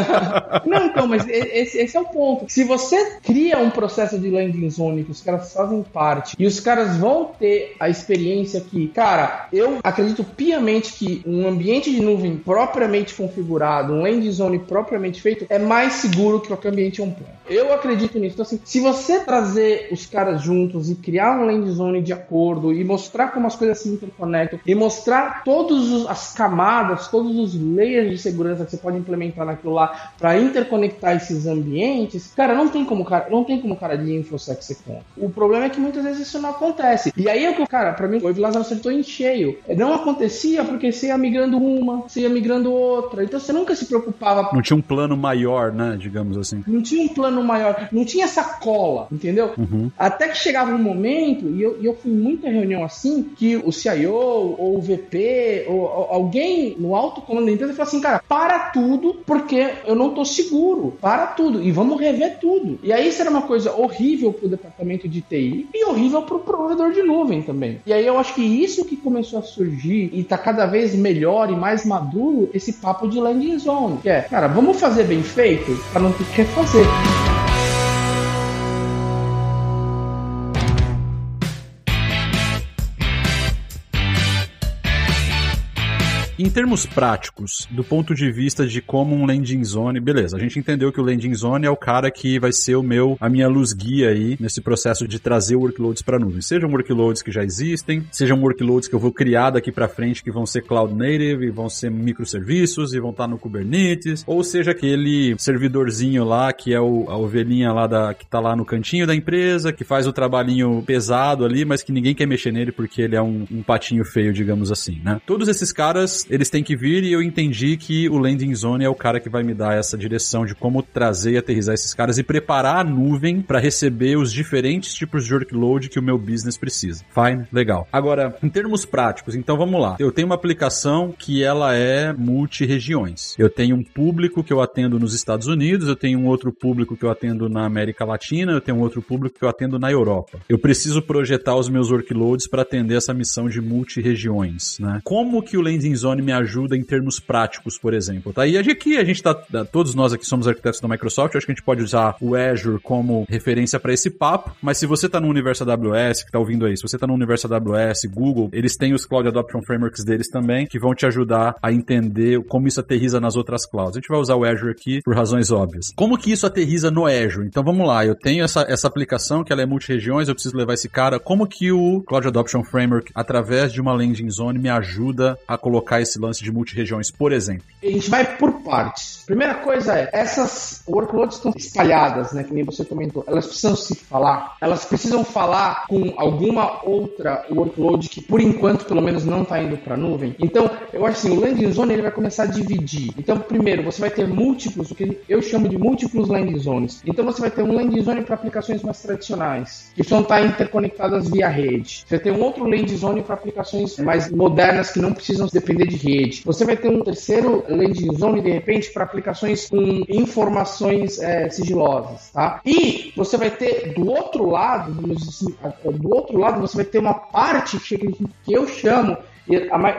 não, então, mas esse, esse, é o ponto. Se você cria um processo de landing zone que os caras fazem parte e os caras vão ter a experiência que, cara, eu acredito piamente que um ambiente de nuvem propriamente configurado, um landing zone propriamente feito, é mais seguro que qualquer ambiente on-prem. Eu acredito nisso. Então, assim, se você trazer os caras juntos e criar um land zone de acordo e mostrar como as coisas se interconectam e mostrar todas as camadas, todos os layers de segurança que você pode implementar naquilo lá para interconectar esses ambientes, cara, não tem como cara, não tem como cara de InfoSec ser contra. O problema é que muitas vezes isso não acontece. E aí é o que, cara, para mim, o Lázaro acertou em cheio. Não acontecia porque você ia migrando uma, você ia migrando outra. Então você nunca se preocupava. Não tinha um plano maior, né? Digamos assim. Não tinha um plano maior, não tinha essa cola, entendeu? Uhum. Até que chegava um momento, e eu, eu fui em muita reunião assim, que o CIO ou o VP ou, ou alguém no alto comando da empresa falou assim, cara, para tudo porque eu não tô seguro, para tudo e vamos rever tudo. E aí isso era uma coisa horrível pro departamento de TI e horrível pro provedor de nuvem também. E aí eu acho que isso que começou a surgir e tá cada vez melhor e mais maduro esse papo de landing zone, que é, cara, vamos fazer bem feito para não ter que refazer. Em termos práticos, do ponto de vista de como um landing zone, beleza, a gente entendeu que o landing zone é o cara que vai ser o meu, a minha luz guia aí nesse processo de trazer workloads para nuvem. Sejam workloads que já existem, sejam workloads que eu vou criar daqui para frente que vão ser cloud native, e vão ser microserviços e vão estar no Kubernetes, ou seja aquele servidorzinho lá que é o, a ovelhinha lá da que tá lá no cantinho da empresa, que faz o trabalhinho pesado ali, mas que ninguém quer mexer nele porque ele é um, um patinho feio, digamos assim, né? Todos esses caras eles têm que vir e eu entendi que o landing zone é o cara que vai me dar essa direção de como trazer e aterrizar esses caras e preparar a nuvem para receber os diferentes tipos de workload que o meu business precisa. Fine, legal. Agora, em termos práticos, então vamos lá. Eu tenho uma aplicação que ela é multi-regiões. Eu tenho um público que eu atendo nos Estados Unidos, eu tenho um outro público que eu atendo na América Latina, eu tenho um outro público que eu atendo na Europa. Eu preciso projetar os meus workloads para atender essa missão de multi-regiões, né? Como que o Landing Zone me ajuda em termos práticos, por exemplo, tá? E aqui a gente tá, todos nós aqui somos arquitetos da Microsoft, acho que a gente pode usar o Azure como referência para esse papo, mas se você tá no universo AWS, que tá ouvindo aí, se você tá no universo AWS, Google, eles têm os Cloud Adoption Frameworks deles também, que vão te ajudar a entender como isso aterriza nas outras clouds. A gente vai usar o Azure aqui por razões óbvias. Como que isso aterriza no Azure? Então vamos lá, eu tenho essa, essa aplicação que ela é multi-regiões, eu preciso levar esse cara. Como que o Cloud Adoption Framework, através de uma landing zone, me ajuda a colocar esse lance de multi-regiões, por exemplo? A gente vai por partes. Primeira coisa é, essas workloads estão espalhadas, né, que nem você comentou. Elas precisam se falar, elas precisam falar com alguma outra workload que, por enquanto, pelo menos não está indo para a nuvem. Então, eu acho assim, o landing zone ele vai começar a dividir. Então, primeiro, você vai ter múltiplos, o que eu chamo de múltiplos landing zones. Então, você vai ter um landing zone para aplicações mais tradicionais, que vão estar tá interconectadas via rede. Você tem um outro landing zone para aplicações mais modernas que não precisam depender de rede. Você vai ter um terceiro landing zone, de repente, para aplicações com informações é, sigilosas, tá? E você vai ter do outro lado, assim, do outro lado, você vai ter uma parte que eu chamo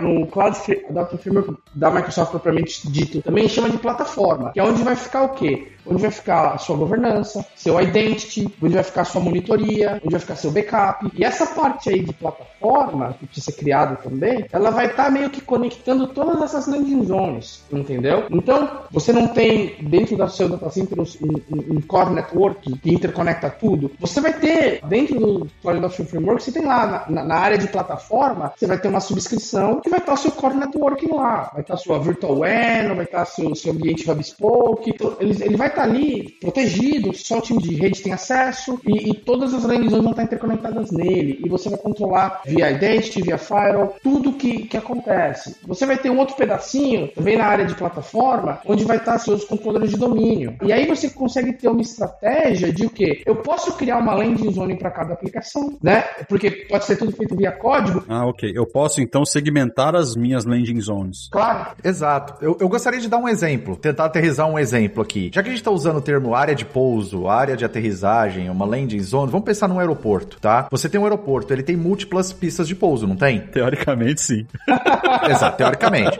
no Cloud Adoption Framework da Microsoft propriamente dito também chama de plataforma, que é onde vai ficar o quê? Onde vai ficar a sua governança, seu identity, onde vai ficar a sua monitoria, onde vai ficar seu backup. E essa parte aí de plataforma, que precisa ser criada também, ela vai estar tá meio que conectando todas essas landing zones, entendeu? Então, você não tem dentro da seu data center um, um, core network que interconecta tudo. Você vai ter, dentro do Cloud Adoption Framework, você tem lá na, na área de plataforma, você vai ter uma subscrição que vai estar o seu core network lá. Vai estar a sua virtual WAN, vai estar seu, seu ambiente HubSpoke. Então, ele, ele vai estar ali protegido, só o time de rede tem acesso e, e todas as landing zones vão estar interconectadas nele. E você vai controlar via identity, via firewall, tudo que, que acontece. Você vai ter um outro pedacinho, também na área de plataforma, onde vai estar seus controladores de domínio. E aí você consegue ter uma estratégia de o quê? Eu posso criar uma landing zone para cada aplicação, né? Porque pode ser tudo feito via código. Ah, ok. Eu posso então segmentar as minhas landing zones. Claro. Exato. Eu, eu gostaria de dar um exemplo, tentar aterrizar um exemplo aqui. Já que a gente está usando o termo área de pouso, área de aterrissagem, uma landing zone, vamos pensar num aeroporto, tá? Você tem um aeroporto, ele tem múltiplas pistas de pouso, não tem? Teoricamente, sim. Exato, teoricamente.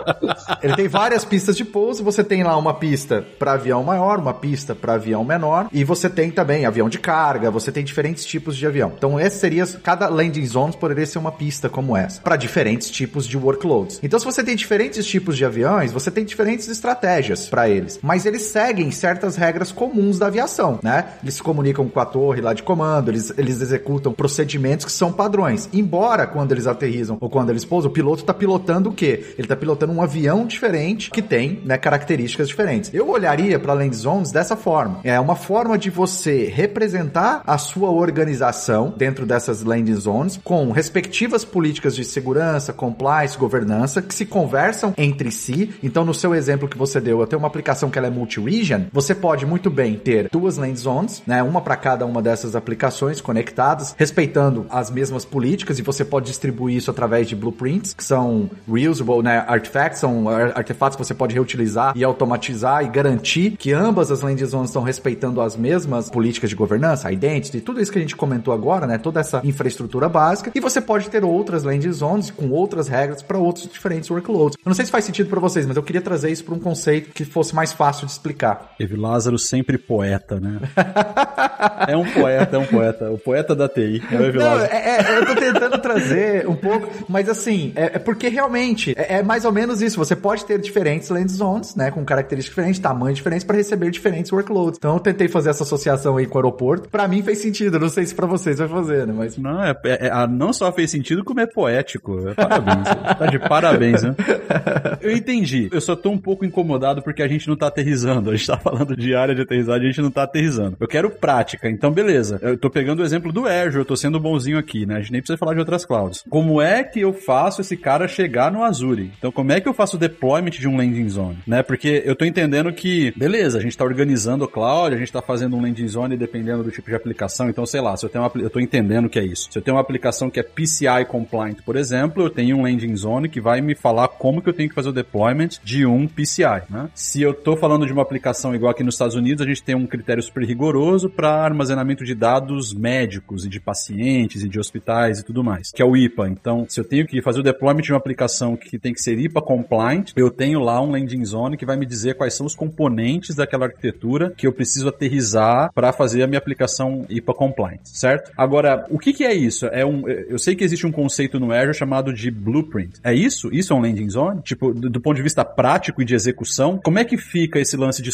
Ele tem várias pistas de pouso, você tem lá uma pista para avião maior, uma pista para avião menor, e você tem também avião de carga, você tem diferentes tipos de avião. Então, esse seria cada landing zone poderia ser uma pista como essa, para diferentes tipos de workloads. Então, se você tem diferentes tipos de aviões, você tem diferentes estratégias para eles, mas eles seguem certas regras comuns da aviação, né? Eles se comunicam com a torre lá de comando, eles, eles executam procedimentos que são padrões. Embora quando eles aterrizam ou quando eles pousam, o piloto está pilotando o quê? Ele está pilotando um avião diferente que tem né, características diferentes. Eu olharia para land zones dessa forma. É uma forma de você representar a sua organização dentro dessas landing zones com respectivas políticas de segurança, compliance, governança que se conversam entre si. Então, no seu exemplo que você deu, eu tenho uma aplicação que ela é multi-region, você pode muito bem ter duas land zones, né, uma para cada uma dessas aplicações conectadas, respeitando as mesmas políticas e você pode distribuir isso através de blueprints, que são reusable, né, artifacts, são artefatos que você pode reutilizar e automatizar e garantir que ambas as land zones estão respeitando as mesmas políticas de governança, identity, tudo isso que a gente comentou agora, né, toda essa infraestrutura básica, e você pode ter outras land zones com outras regras para outros diferentes workloads. Eu não sei se faz sentido para vocês, mas eu queria trazer isso para um conceito que fosse mais fácil de explicar. Lázaro sempre poeta, né? é um poeta, é um poeta. O poeta da TI. É o Não, é, é, eu tô tentando trazer um pouco, mas assim, é, é porque realmente é, é, mais ou menos isso. Você pode ter diferentes land zones, né? Com características diferentes, tamanhos diferentes, para receber diferentes workloads. Então eu tentei fazer essa associação aí com o aeroporto. Para mim fez sentido. Não sei se para vocês vai fazer, né? Mas... Não, é, é, é não só fez sentido, como é poético. Parabéns. tá de parabéns, né? Eu entendi. Eu só tô um pouco incomodado porque a gente não tá aterrizando. A gente tá falando falando de área de aterrissagem, a gente não tá aterrizando. Eu quero prática. Então, beleza. Eu tô pegando o exemplo do Azure, eu tô sendo bonzinho aqui, né? A gente nem precisa falar de outras clouds. Como é que eu faço esse cara chegar no Azure? Então, como é que eu faço o deployment de um landing zone, né? Porque eu tô entendendo que, beleza, a gente tá organizando o cloud, a gente tá fazendo um landing zone dependendo do tipo de aplicação. Então, sei lá, se eu tenho uma, eu tô entendendo que é isso. Se eu tenho uma aplicação que é PCI compliant, por exemplo, eu tenho um landing zone que vai me falar como que eu tenho que fazer o deployment de um PCI, né? Se eu tô falando de uma aplicação igual aqui nos Estados Unidos, a gente tem um critério super rigoroso para armazenamento de dados médicos e de pacientes e de hospitais e tudo mais, que é o IPA. Então, se eu tenho que fazer o deployment de uma aplicação que tem que ser IPA compliant, eu tenho lá um landing zone que vai me dizer quais são os componentes daquela arquitetura que eu preciso aterrizar para fazer a minha aplicação IPA compliant, certo? Agora, o que, que é isso? É um, eu sei que existe um conceito no Azure chamado de blueprint. É isso? Isso é um landing zone? Tipo, do, do ponto de vista prático e de execução, como é que fica esse lance de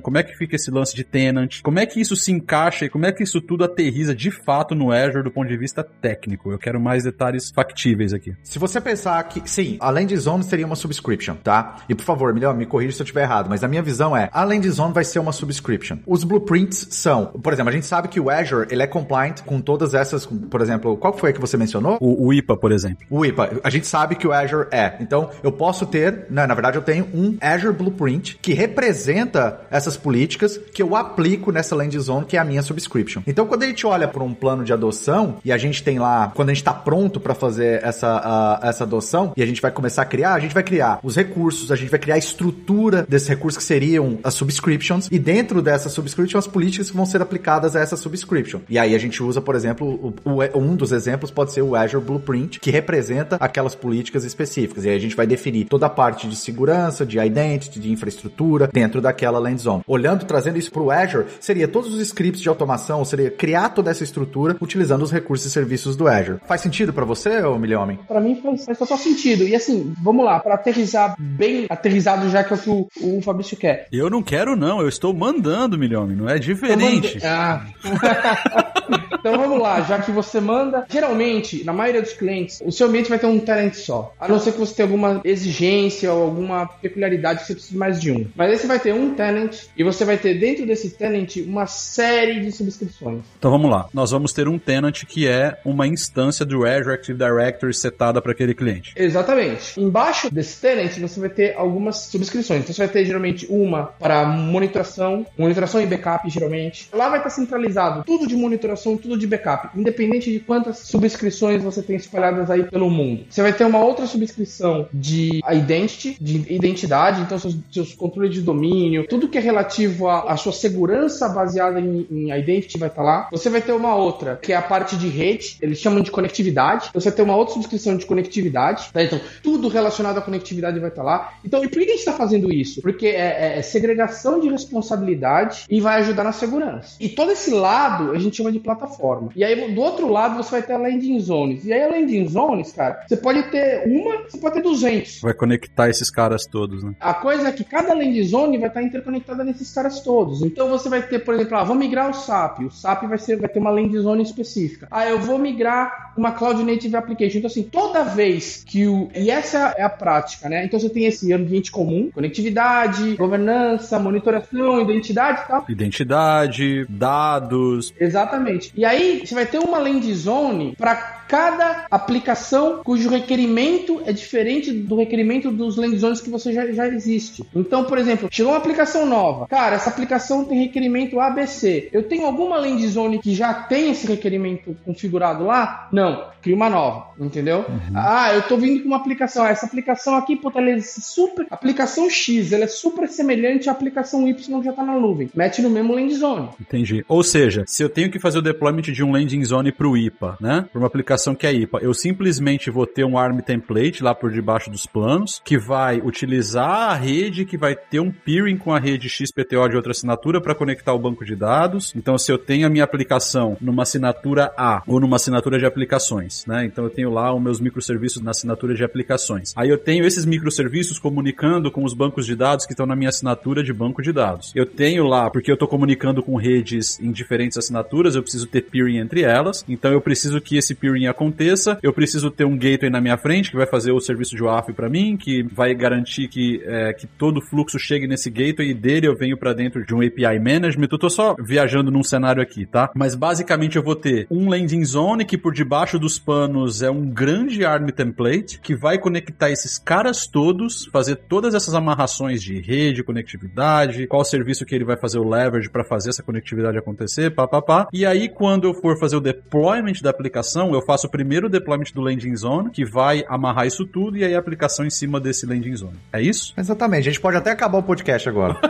Como é que fica esse lance de tenant? Como é que isso se encaixa e como é que isso tudo aterriza de fato no Azure do ponto de vista técnico? Eu quero mais detalhes factíveis aqui. Se você pensar que, sim, a Land Zone seria uma subscription, tá? E por favor, melhor, me corrija se eu estiver errado, mas a minha visão é, a Land Zone vai ser uma subscription. Os blueprints são, por exemplo, a gente sabe que o Azure, ele é compliant com todas essas, por exemplo, qual foi a que você mencionou? O, o IPA, por exemplo. O IPA, a gente sabe que o Azure é. Então, eu posso ter, na, na verdade, eu tenho um Azure Blueprint que representa essas políticas que eu aplico nessa Land Zone, que é a minha subscription. Então, quando a gente olha para um plano de adoção e a gente tem lá, quando a gente está pronto para fazer essa, uh, essa adoção e a gente vai começar a criar, a gente vai criar os recursos, a gente vai criar a estrutura desses recursos que seriam as subscriptions e dentro dessas subscriptions as políticas que vão ser aplicadas a essa subscription. E aí a gente usa, por exemplo, o, o, um dos exemplos pode ser o Azure Blueprint, que representa aquelas políticas específicas. E aí a gente vai definir toda a parte de segurança, de identity, de infraestrutura dentro daquela land zone. Olhando, trazendo isso para o Azure, seria todos os scripts de automação, seria criar toda essa estrutura utilizando os recursos e serviços do Azure. Faz sentido para você, ô Milhomem? Para mim faz, faz total sentido. E assim, vamos lá, para aterrizar bem aterrizado já que é o que o, o Fabrício quer. Eu não quero não, eu estou mandando, Milhomem, não é diferente. Ah. então vamos lá, já que você manda, geralmente, na maioria dos clientes, o seu ambiente vai ter um tenant só. A não ser que você tenha alguma exigência ou alguma peculiaridade que você precise mais de um. Mas aí você vai ter um tenant e você vai ter dentro desse tenant uma série de subscrições. Então vamos lá. Nós vamos ter um tenant que é uma instância do Azure Active Directory setada para aquele cliente. Exatamente. Embaixo desse tenant você vai ter algumas subscrições. Então você vai ter geralmente uma para monitoração, monitoração e backup geralmente. Lá vai estar centralizado tudo de monitoração, tudo de backup, independente de quantas subscrições você tem espalhadas aí pelo mundo. Você vai ter uma outra subscrição de identity, de identidade, então seus, seus controles de domínio, tudo que é relativo à, sua segurança baseada em, em identity vai estar lá. Você vai ter uma outra, que é a parte de rede, eles chamam de conectividade. Então, você vai ter uma outra subscrição de conectividade, tá? Então, tudo relacionado à conectividade vai estar lá. Então, e por que a gente está fazendo isso? Porque é, é, é segregação de responsabilidade e vai ajudar na segurança. E todo esse lado a gente chama de plataforma. E aí, do outro lado, você vai ter a landing zones. E aí, a landing zones, cara, você pode ter uma, você pode ter 200. Vai conectar esses caras todos, né? A coisa é que cada landing zone vai estar interconectada nesses caras todos. Então, você vai ter, por exemplo, ah, vamos migrar o SAP. O SAP vai, ser, vai ter uma landing zone específica. Ah, eu vou migrar uma Cloud Native Application. Então, assim, toda vez que o. E essa é a prática, né? Então, você tem esse ambiente comum, conectividade, governança, monitoração, identidade e tal. Identidade, dados. Exatamente. E aí, você vai ter uma land zone para cada aplicação cujo requerimento é diferente do requerimento dos land zones que você já, já existe. Então, por exemplo, chegou uma aplicação nova. Cara, essa aplicação tem requerimento ABC. Eu tenho alguma land zone que já tem esse requerimento configurado lá? Não. Cria uma nova, entendeu? Uhum. Ah, eu tô vindo com uma aplicação. Ah, essa aplicação aqui, pô, ela é super. Aplicação X, ela é super semelhante à aplicação Y que já tá na nuvem. Mete no mesmo land zone. Entendi. Ou seja, se eu tenho que fazer o deployment de um landing zone pro IPA, né? Para uma aplicação aplicação que é IPA. Eu simplesmente vou ter um ARM template lá por debaixo dos planos, que vai utilizar a rede, que vai ter um peering com a rede XPTO de outra assinatura para conectar o banco de dados. Então, se eu tenho a minha aplicação numa assinatura A ou numa assinatura de aplicações, né? Então eu tenho lá os meus microserviços na assinatura de aplicações. Aí eu tenho esses microserviços comunicando com os bancos de dados que estão na minha assinatura de banco de dados. Eu tenho lá, porque eu estou comunicando com redes em diferentes assinaturas, eu preciso ter peering entre elas. Então eu preciso que esse peering aconteça. Eu preciso ter um gateway na minha frente que vai fazer o serviço de WAF para mim, que vai garantir que, é, que todo fluxo chegue nesse gateway e dele eu venho para dentro de um API management. Eu tô só viajando num cenário aqui, tá? Mas basicamente eu vou ter um landing zone que por debaixo dos panos é um grande ARM template que vai conectar esses caras todos, fazer todas essas amarrações de rede, conectividade, qual serviço que ele vai fazer o leverage para fazer essa conectividade acontecer, pá, pá, pá. E aí quando eu for fazer o deployment da aplicação, eu faço o primeiro deployment do landing zone, que vai amarrar isso tudo e aí a aplicação em cima desse landing zone. É isso? Exatamente. A gente pode até acabar o podcast agora.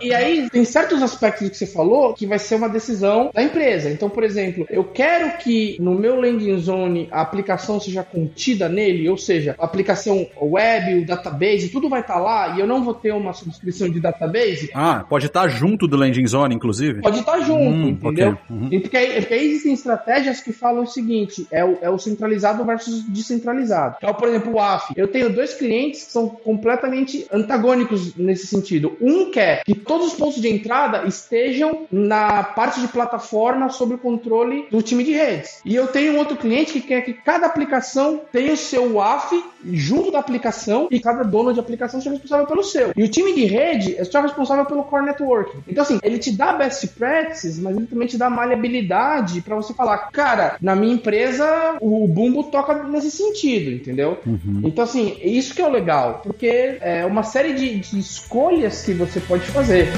e aí, tem certos aspectos que você falou que vai ser uma decisão da empresa. Então, por exemplo, eu quero que no meu landing zone a aplicação seja contida nele, ou seja, a aplicação web, o database, tudo vai estar tá lá e eu não vou ter uma subscrição de database. Ah, pode estar tá junto do landing zone, inclusive? Pode estar tá junto, hum, entendeu? Okay. Uhum. Porque, aí, porque aí existem estratégias que falam o seguinte: é o, é o centralizado versus descentralizado. Então, por exemplo, o AF. Eu tenho dois clientes que são completamente antagônicos nesse sentido. Um quer que todos os pontos de entrada estejam na parte de plataforma sob o controle do time de redes. E eu tenho um outro cliente que quer que cada aplicação tenha o seu WAF junto da aplicação e cada dono de aplicação seja responsável pelo seu. E o time de rede é só responsável pelo core networking. Então, assim, ele te dá best practices, mas ele também te dá maleabilidade para você falar, cara, na minha empresa o bumbo toca nesse sentido, entendeu? Uhum. Então, assim, isso que é o legal, porque é uma série de, de escolhas que você pode fazer.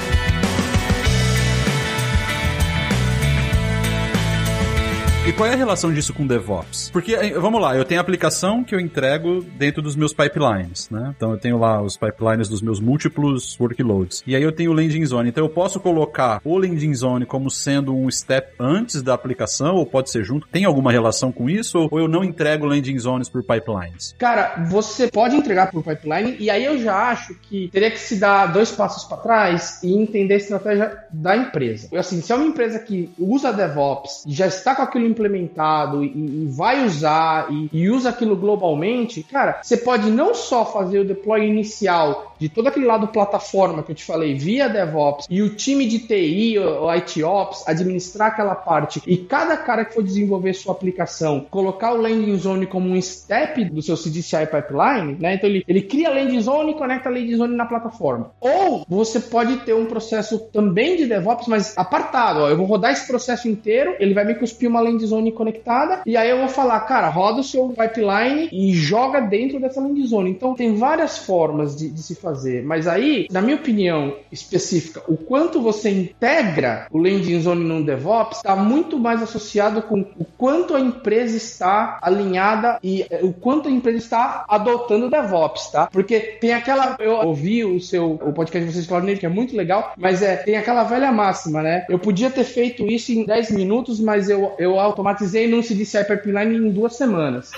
E qual é a relação disso com DevOps? Porque, eh, vamos lá, eu tenho a aplicação que eu entrego dentro dos meus pipelines, né? Então eu tenho lá os pipelines dos meus múltiplos workloads. E aí eu tenho o landing zone. Então eu posso colocar o landing zone como sendo um step antes da aplicação, ou pode ser junto. Tem alguma relação com isso? Ou eu não entrego landing zones por pipelines? Cara, você pode entregar por pipeline, e aí eu já acho que teria que se dar dois passos para trás e entender a estratégia da empresa. Assim, se é uma empresa que usa DevOps e já está com aquilo implementado e, e vai usar e, e, usa aquilo globalmente, cara, você pode não só fazer o deploy inicial de todo aquele lado plataforma que eu te falei via DevOps e o time de TI ou IT Ops administrar aquela parte e cada cara que for desenvolver sua aplicação colocar o landing zone como um step do seu CDCI pipeline, né? Então ele, ele cria a landing zone e conecta a landing zone na plataforma. Ou você pode ter um processo também de DevOps, mas apartado. Ó, eu vou rodar esse processo inteiro, ele vai me cuspir uma landing zone conectada, e aí eu vou falar, cara, roda o seu pipeline e joga dentro dessa landing zone. Então tem várias formas de, de se fazer, mas aí, na minha opinião específica, o quanto você integra o landing zone no DevOps está muito mais associado com o quanto a empresa está alinhada e eh, o quanto a empresa está adotando DevOps, tá? Porque tem aquela, eu ouvi o seu o podcast de vocês Cloud que é muito legal, mas é tem aquela velha máxima, né? Eu podia ter feito isso em 10 minutos, mas eu eu automatizei num CDCI Pipeline em duas semanas.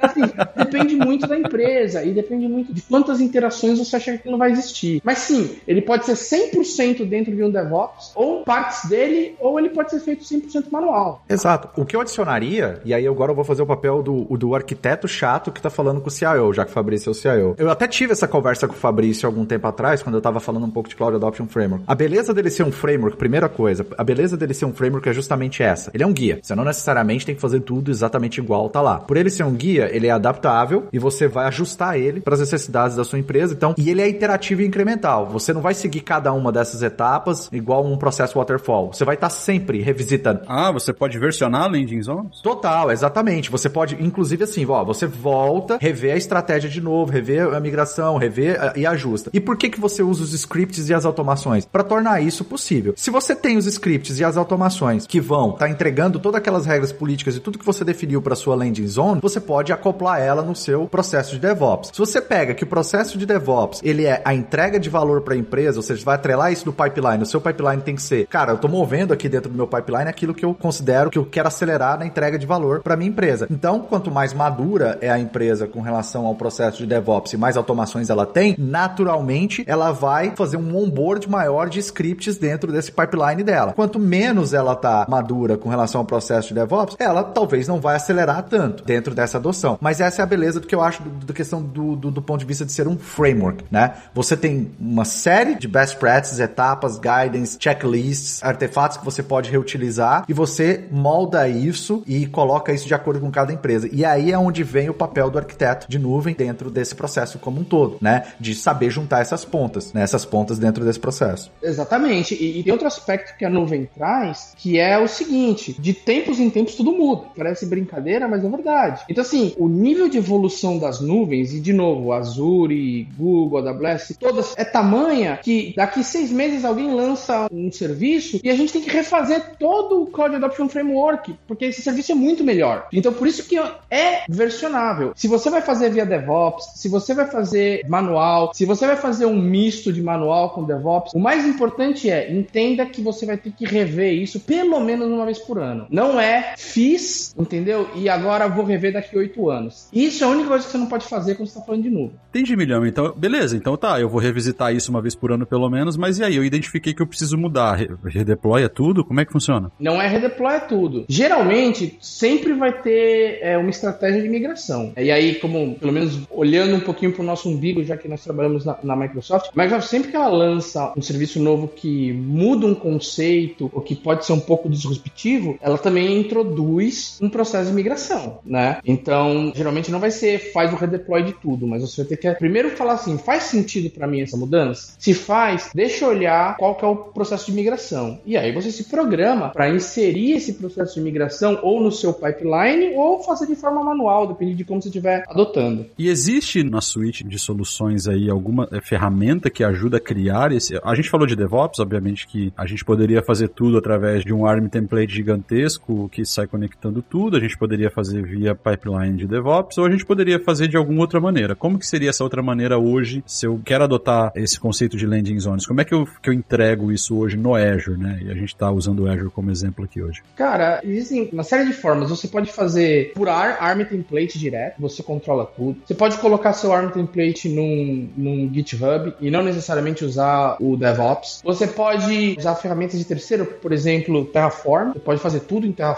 Assim, depende muito da empresa e depende muito de quantas interações você acha que não vai existir. Mas sim, ele pode ser 100% dentro de um DevOps, ou partes dele, ou ele pode ser feito 100% manual. Exato. O que eu adicionaria, e aí agora eu vou fazer o papel do, do arquiteto chato que tá falando com o CIO, já que o Fabrício é o CIO. Eu até tive essa conversa com o Fabrício algum tempo atrás, quando eu tava falando um pouco de Cloud Adoption Framework. A beleza dele ser um framework, primeira coisa, a beleza dele ser um framework é justamente essa. Ele é um guia. Você não necessariamente tem que fazer tudo exatamente igual tá lá. Por ele ser um guia, ele é adaptável e você vai ajustar ele para as necessidades da sua empresa. Então, e ele é iterativo e incremental. Você não vai seguir cada uma dessas etapas igual um processo waterfall. Você vai estar tá sempre revisitando. Ah, você pode versionar landing zones? Total, exatamente. Você pode, inclusive assim, ó, você volta, rever a estratégia de novo, rever a migração, rever a, e ajusta. E por que que você usa os scripts e as automações? Para tornar isso possível. Se você tem os scripts e as automações que vão estar tá entregando todas aquelas regras políticas e tudo que você definiu para sua landing zone, você pode acoplar ela no seu processo de DevOps. Se você pega que o processo de DevOps, ele é a entrega de valor para a empresa, ou seja, vai atrelar isso do pipeline, o seu pipeline tem que ser, cara, eu tô movendo aqui dentro do meu pipeline aquilo que eu considero que eu quero acelerar na entrega de valor para minha empresa. Então, quanto mais madura é a empresa com relação ao processo de DevOps e mais automações ela tem, naturalmente ela vai fazer um onboard maior de scripts dentro desse pipeline dela. Quanto menos ela tá madura com relação ao processo de DevOps, ela talvez não vai acelerar tanto dentro dessa adoção. Mas essa é a beleza do que eu acho da questão do, do, do, ponto de vista de ser um framework, né? Você tem uma série de best practices, etapas, guidance, checklists, artefatos que você pode reutilizar e você molda isso e coloca isso de acordo com cada empresa. E aí é onde vem o papel do arquiteto de nuvem dentro desse processo como um todo, né? De saber juntar essas pontas, né? Essas pontas dentro desse processo. Exatamente. E, e tem outro aspecto que a nuvem traz, que é o seguinte: de tempos em tempos tudo muda. Parece brincadeira, mas é verdade. Então, assim, o nível de evolução das nuvens, e de novo, Azure, Google, AWS, todas, é tamanha que daqui seis meses alguém lança um serviço e a gente tem que refazer todo o Cloud Adoption Framework, porque esse serviço é muito melhor. Então, por isso que é versionável. Se você vai fazer via DevOps, se você vai fazer manual, se você vai fazer um misto de manual com DevOps, o mais importante é entenda que você vai ter que rever isso pelo menos uma vez por ano. Não é fiz, entendeu? E agora vou rever daqui oito anos. Isso é a única coisa que você não pode fazer quando você está falando de nuvem. Entendi, milhão. Então, beleza. Então tá, eu vou revisitar isso uma vez por ano pelo menos, mas e aí? Eu identifiquei que eu preciso mudar. Redeploya tudo? Como é que funciona? Não é redeploya tudo. Geralmente, sempre vai ter é, uma estratégia de migração. E aí, como, pelo menos olhando um pouquinho para o nosso umbigo, já que nós trabalhamos na, na Microsoft, a Microsoft sempre que ela lança um serviço novo que muda um conceito ou que pode ser um pouco disruptivo, ela também introduz um processo de migração, né? Então, geralmente não vai ser faz o redeploy de tudo, mas você vai ter que primeiro falar assim, faz sentido para mim essa mudança? Se faz, deixa eu olhar qual que é o processo de migração. E aí você se programa para inserir esse processo de migração ou no seu pipeline ou fazer de forma manual, dependendo de como você estiver adotando. E existe na suíte de soluções aí alguma é, ferramenta que ajuda a criar esse. A gente falou de DevOps, obviamente que a gente poderia fazer tudo através de um ARM template gigantesco que sai conectando tudo, a gente poderia fazer via pipeline de DevOps ou a gente poderia fazer de alguma outra maneira. Como que seria essa outra maneira hoje se eu quero adotar esse conceito de landing zones? Como é que eu, que eu entrego isso hoje no Azure, né? E a gente está usando o Azure como exemplo aqui hoje. Cara, existem uma série de formas. Você pode fazer por AR, ARM template direto, você controla tudo. Você pode colocar seu ARM template num, num GitHub e não necessariamente usar o DevOps. Você pode usar ferramentas de terceiro, por exemplo, Terraform. Você pode fazer tudo em Terraform.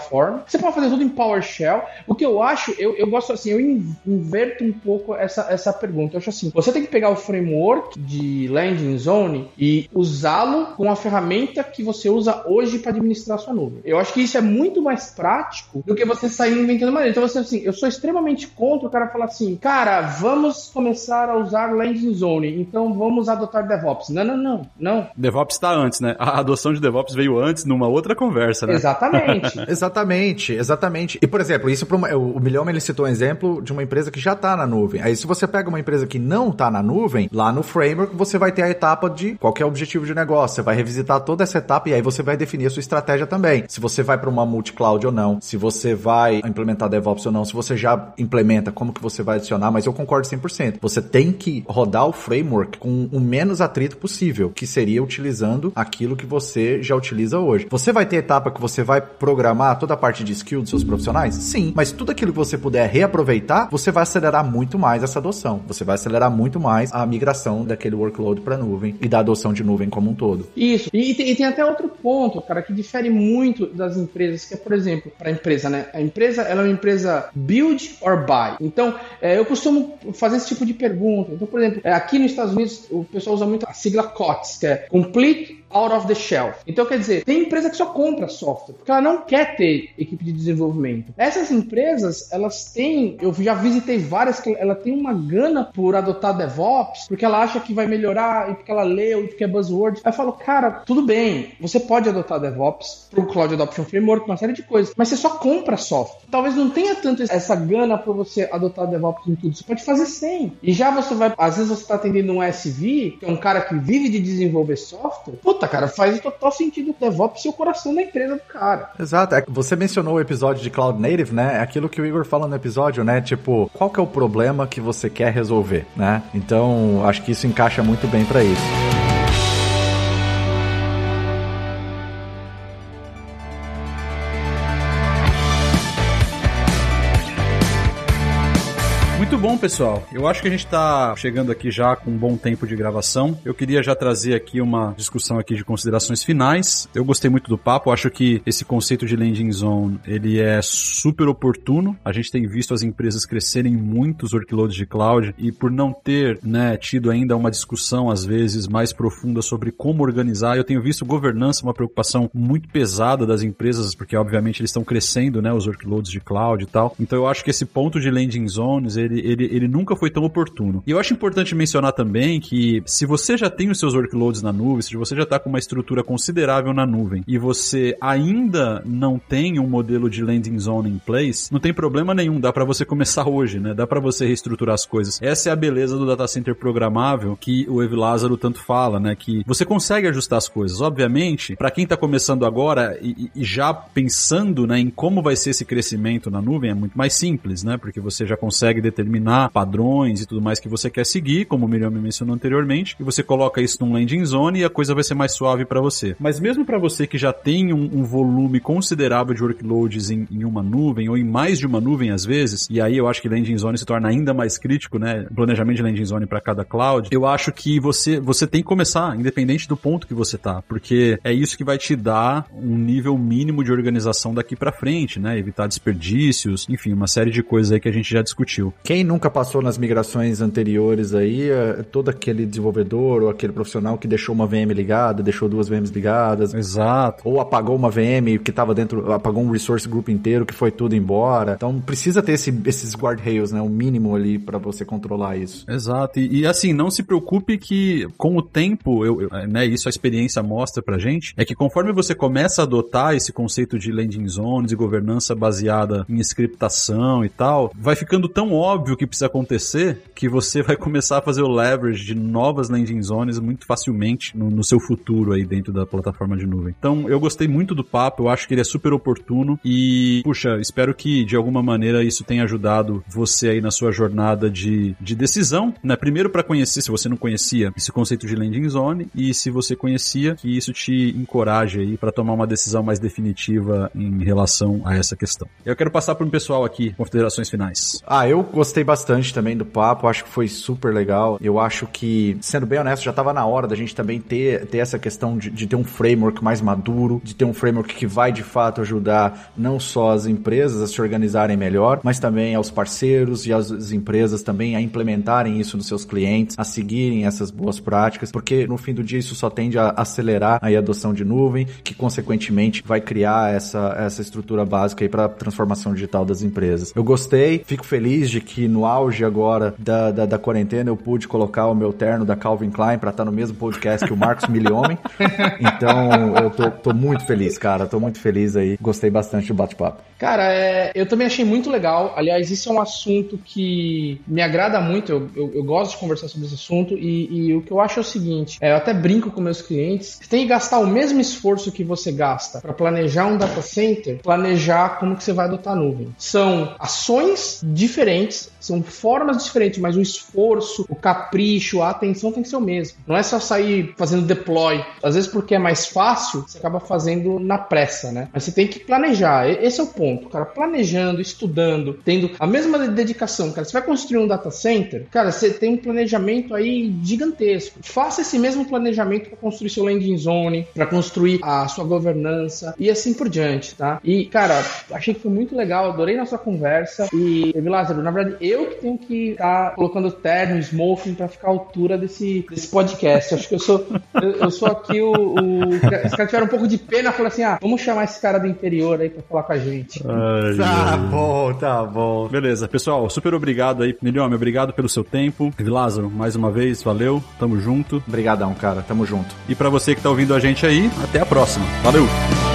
Você pode fazer tudo em PowerShell. O que eu acho, eu, eu gosto assim, eu inverto um pouco essa, essa pergunta. Eu acho assim, você tem que pegar o framework de landing zone e usá-lo com a ferramenta que você usa hoje para administrar sua nuvem. Eu acho que isso é muito mais prático do que você sair inventando maneira. Então você assim, eu sou extremamente contra o cara falar assim, cara, vamos começar a usar landing zone, então vamos adotar DevOps. Não, não, não, não. DevOps está antes, né? A adoção de DevOps veio antes numa outra conversa, né? Exatamente. exatamente, exatamente. E por exemplo, isso uma, o Milhão ele citou um exemplo de uma empresa que já está na nuvem. Aí se você pega uma empresa que não está na nuvem, lá no framework você vai ter a etapa de qual é o objetivo de negócio. Você vai revisitar toda essa etapa e aí você vai definir a sua estratégia também. Se você vai para uma multi-cloud ou não, se você vai implementar DevOps ou não, se você já implementa, como que você vai adicionar, mas eu concordo 100%. Você tem que rodar o framework com o menos atrito possível, que seria utilizando aquilo que você já utiliza hoje. Você vai ter etapa que você vai programar toda a parte de skill dos seus profissionais? Sim, mas tudo aquilo que você puder reaproveitar, você vai acelerar muito mais essa adoção. Você vai acelerar muito mais a migração daquele workload para nuvem e da adoção de nuvem como um todo. Isso. E, e, tem, e tem até outro ponto, cara, que difere muito das empresas, que é, por exemplo, para a empresa, né? A empresa, ela é uma empresa build or buy. Então, é, eu costumo fazer esse tipo de pergunta. Então, por exemplo, é, aqui nos Estados Unidos, o pessoal usa muito a sigla COTS, que é Complete out of the shelf. Então, quer dizer, tem empresa que só compra software, porque ela não quer ter equipe de desenvolvimento. Essas empresas, elas têm, eu já visitei várias, que ela tem uma gana por adotar DevOps, porque ela acha que vai melhorar, e porque ela leu, e porque é buzzword. Aí eu falo, cara, tudo bem, você pode adotar DevOps pro Cloud Adoption Framework, uma série de coisas, mas você só compra software. Talvez não tenha tanto essa gana para você adotar DevOps em tudo, você pode fazer sem. E já você vai, às vezes você está atendendo um SV, que é um cara que vive de desenvolver software, puta, Puta, cara, faz total sentido ser o coração da empresa do cara. Exato. É, você mencionou o episódio de Cloud Native, né? É aquilo que o Igor fala no episódio, né? Tipo, qual que é o problema que você quer resolver, né? Então, acho que isso encaixa muito bem para isso. Pessoal. Eu acho que a gente está chegando aqui já com um bom tempo de gravação. Eu queria já trazer aqui uma discussão aqui de considerações finais. Eu gostei muito do papo. Acho que esse conceito de landing zone, ele é super oportuno. A gente tem visto as empresas crescerem muito os workloads de cloud e por não ter, né, tido ainda uma discussão às vezes mais profunda sobre como organizar, eu tenho visto governança uma preocupação muito pesada das empresas, porque obviamente eles estão crescendo, né, os workloads de cloud e tal. Então eu acho que esse ponto de landing zones, ele, ele ele, nunca foi tão oportuno. E eu acho importante mencionar também que se você já tem os seus workloads na nuvem, se você já está com uma estrutura considerável na nuvem e você ainda não tem um modelo de landing zone em place, não tem problema nenhum, dá para você começar hoje, né? Dá para você reestruturar as coisas. Essa é a beleza do data center programável que o Ev Lázaro tanto fala, né? Que você consegue ajustar as coisas. Obviamente, para quem está começando agora e, e, já pensando né, em como vai ser esse crescimento na nuvem, é muito mais simples, né? Porque você já consegue determinar determinar padrões e tudo mais que você quer seguir, como o Miriam me mencionou anteriormente, e você coloca isso num landing zone e a coisa vai ser mais suave para você. Mas mesmo para você que já tem um, um, volume considerável de workloads em, em, uma nuvem ou em mais de uma nuvem às vezes, e aí eu acho que landing zone se torna ainda mais crítico, né? Planejamento de landing zone para cada cloud. Eu acho que você você tem que começar, independente do ponto que você tá, porque é isso que vai te dar um nível mínimo de organização daqui para frente, né? Evitar desperdícios, enfim, uma série de coisas aí que a gente já discutiu. Quem nunca nunca passou nas migrações anteriores aí, é, todo aquele desenvolvedor ou aquele profissional que deixou uma VM ligada, deixou duas VMs ligadas. Exato. Ou apagou uma VM que estava dentro, apagou um resource group inteiro que foi tudo embora. Então precisa ter esse, esses guardrails, né? O um mínimo ali para você controlar isso. Exato. E, e, assim, não se preocupe que com o tempo, eu, eu, né, isso a experiência mostra pra gente, é que conforme você começa a adotar esse conceito de landing zones e governança baseada em scriptação e tal, vai ficando tão óbvio que precisa acontecer que você vai começar a fazer o leverage de novas landing zones muito facilmente no, no, seu futuro aí dentro da plataforma de nuvem. Então, eu gostei muito do papo, eu acho que ele é super oportuno e, puxa, espero que de alguma maneira isso tenha ajudado você aí na sua jornada de, de decisão, né? Primeiro para conhecer, se você não conhecia, esse conceito de landing zone e se você conhecia, que isso te encoraje aí para tomar uma decisão mais definitiva em relação a essa questão. Eu quero passar para um pessoal aqui, considerações finais. Ah, eu gostei bastante bastante também do papo, acho que foi super legal. Eu acho que, sendo bem honesto, já estava na hora da gente também ter, ter essa questão de, de ter um framework mais maduro, de ter um framework que vai de fato ajudar não só as empresas a se organizarem melhor, mas também aos parceiros e às empresas também a implementarem isso nos seus clientes, a seguirem essas boas práticas, porque no fim do dia isso só tende a acelerar a adoção de nuvem, que consequentemente vai criar essa, essa estrutura básica aí para transformação digital das empresas. Eu gostei, fico feliz de que no auge agora da, da, da, quarentena, eu pude colocar o meu terno da Calvin Klein para estar tá no mesmo podcast que o Marcos Milhomem. Então, eu tô, tô, muito feliz, cara. Tô muito feliz aí. Gostei bastante do bate-papo. Cara, é, eu também achei muito legal. Aliás, isso é um assunto que me agrada muito. Eu, eu, eu gosto de conversar sobre esse assunto. E, e, o que eu acho é o seguinte: é, eu até brinco com meus clientes. Você tem que gastar o mesmo esforço que você gasta para planejar um data center, planejar como que você vai adotar a nuvem. São ações diferentes, são formas diferentes, mas o esforço, o capricho, a atenção tem que ser o mesmo. Não é só sair fazendo deploy. Às vezes, porque é mais fácil, você acaba fazendo na pressa, né? Mas você tem que planejar. Esse é o ponto, cara. Planejando, estudando, tendo a mesma dedicação, cara. Você vai construir um data center, cara, você tem um planejamento aí gigantesco. Faça esse mesmo planejamento para construir seu landing zone, para construir a sua governança e assim por diante, tá? E, cara, achei que foi muito legal, adorei nossa conversa. E, Lázaro, na verdade, eu que tenho que estar tá colocando terno, smoking para ficar à altura desse, desse podcast. Acho que eu sou eu, eu sou aqui o, o. Os caras tiveram um pouco de pena e falaram assim: ah, vamos chamar esse cara do interior aí para falar com a gente. Ai, tá bom, tá bom. Beleza, pessoal, super obrigado aí. Niliome, obrigado pelo seu tempo. Lázaro, mais uma vez, valeu. Tamo junto. Obrigadão, cara. Tamo junto. E para você que tá ouvindo a gente aí, até a próxima. Valeu!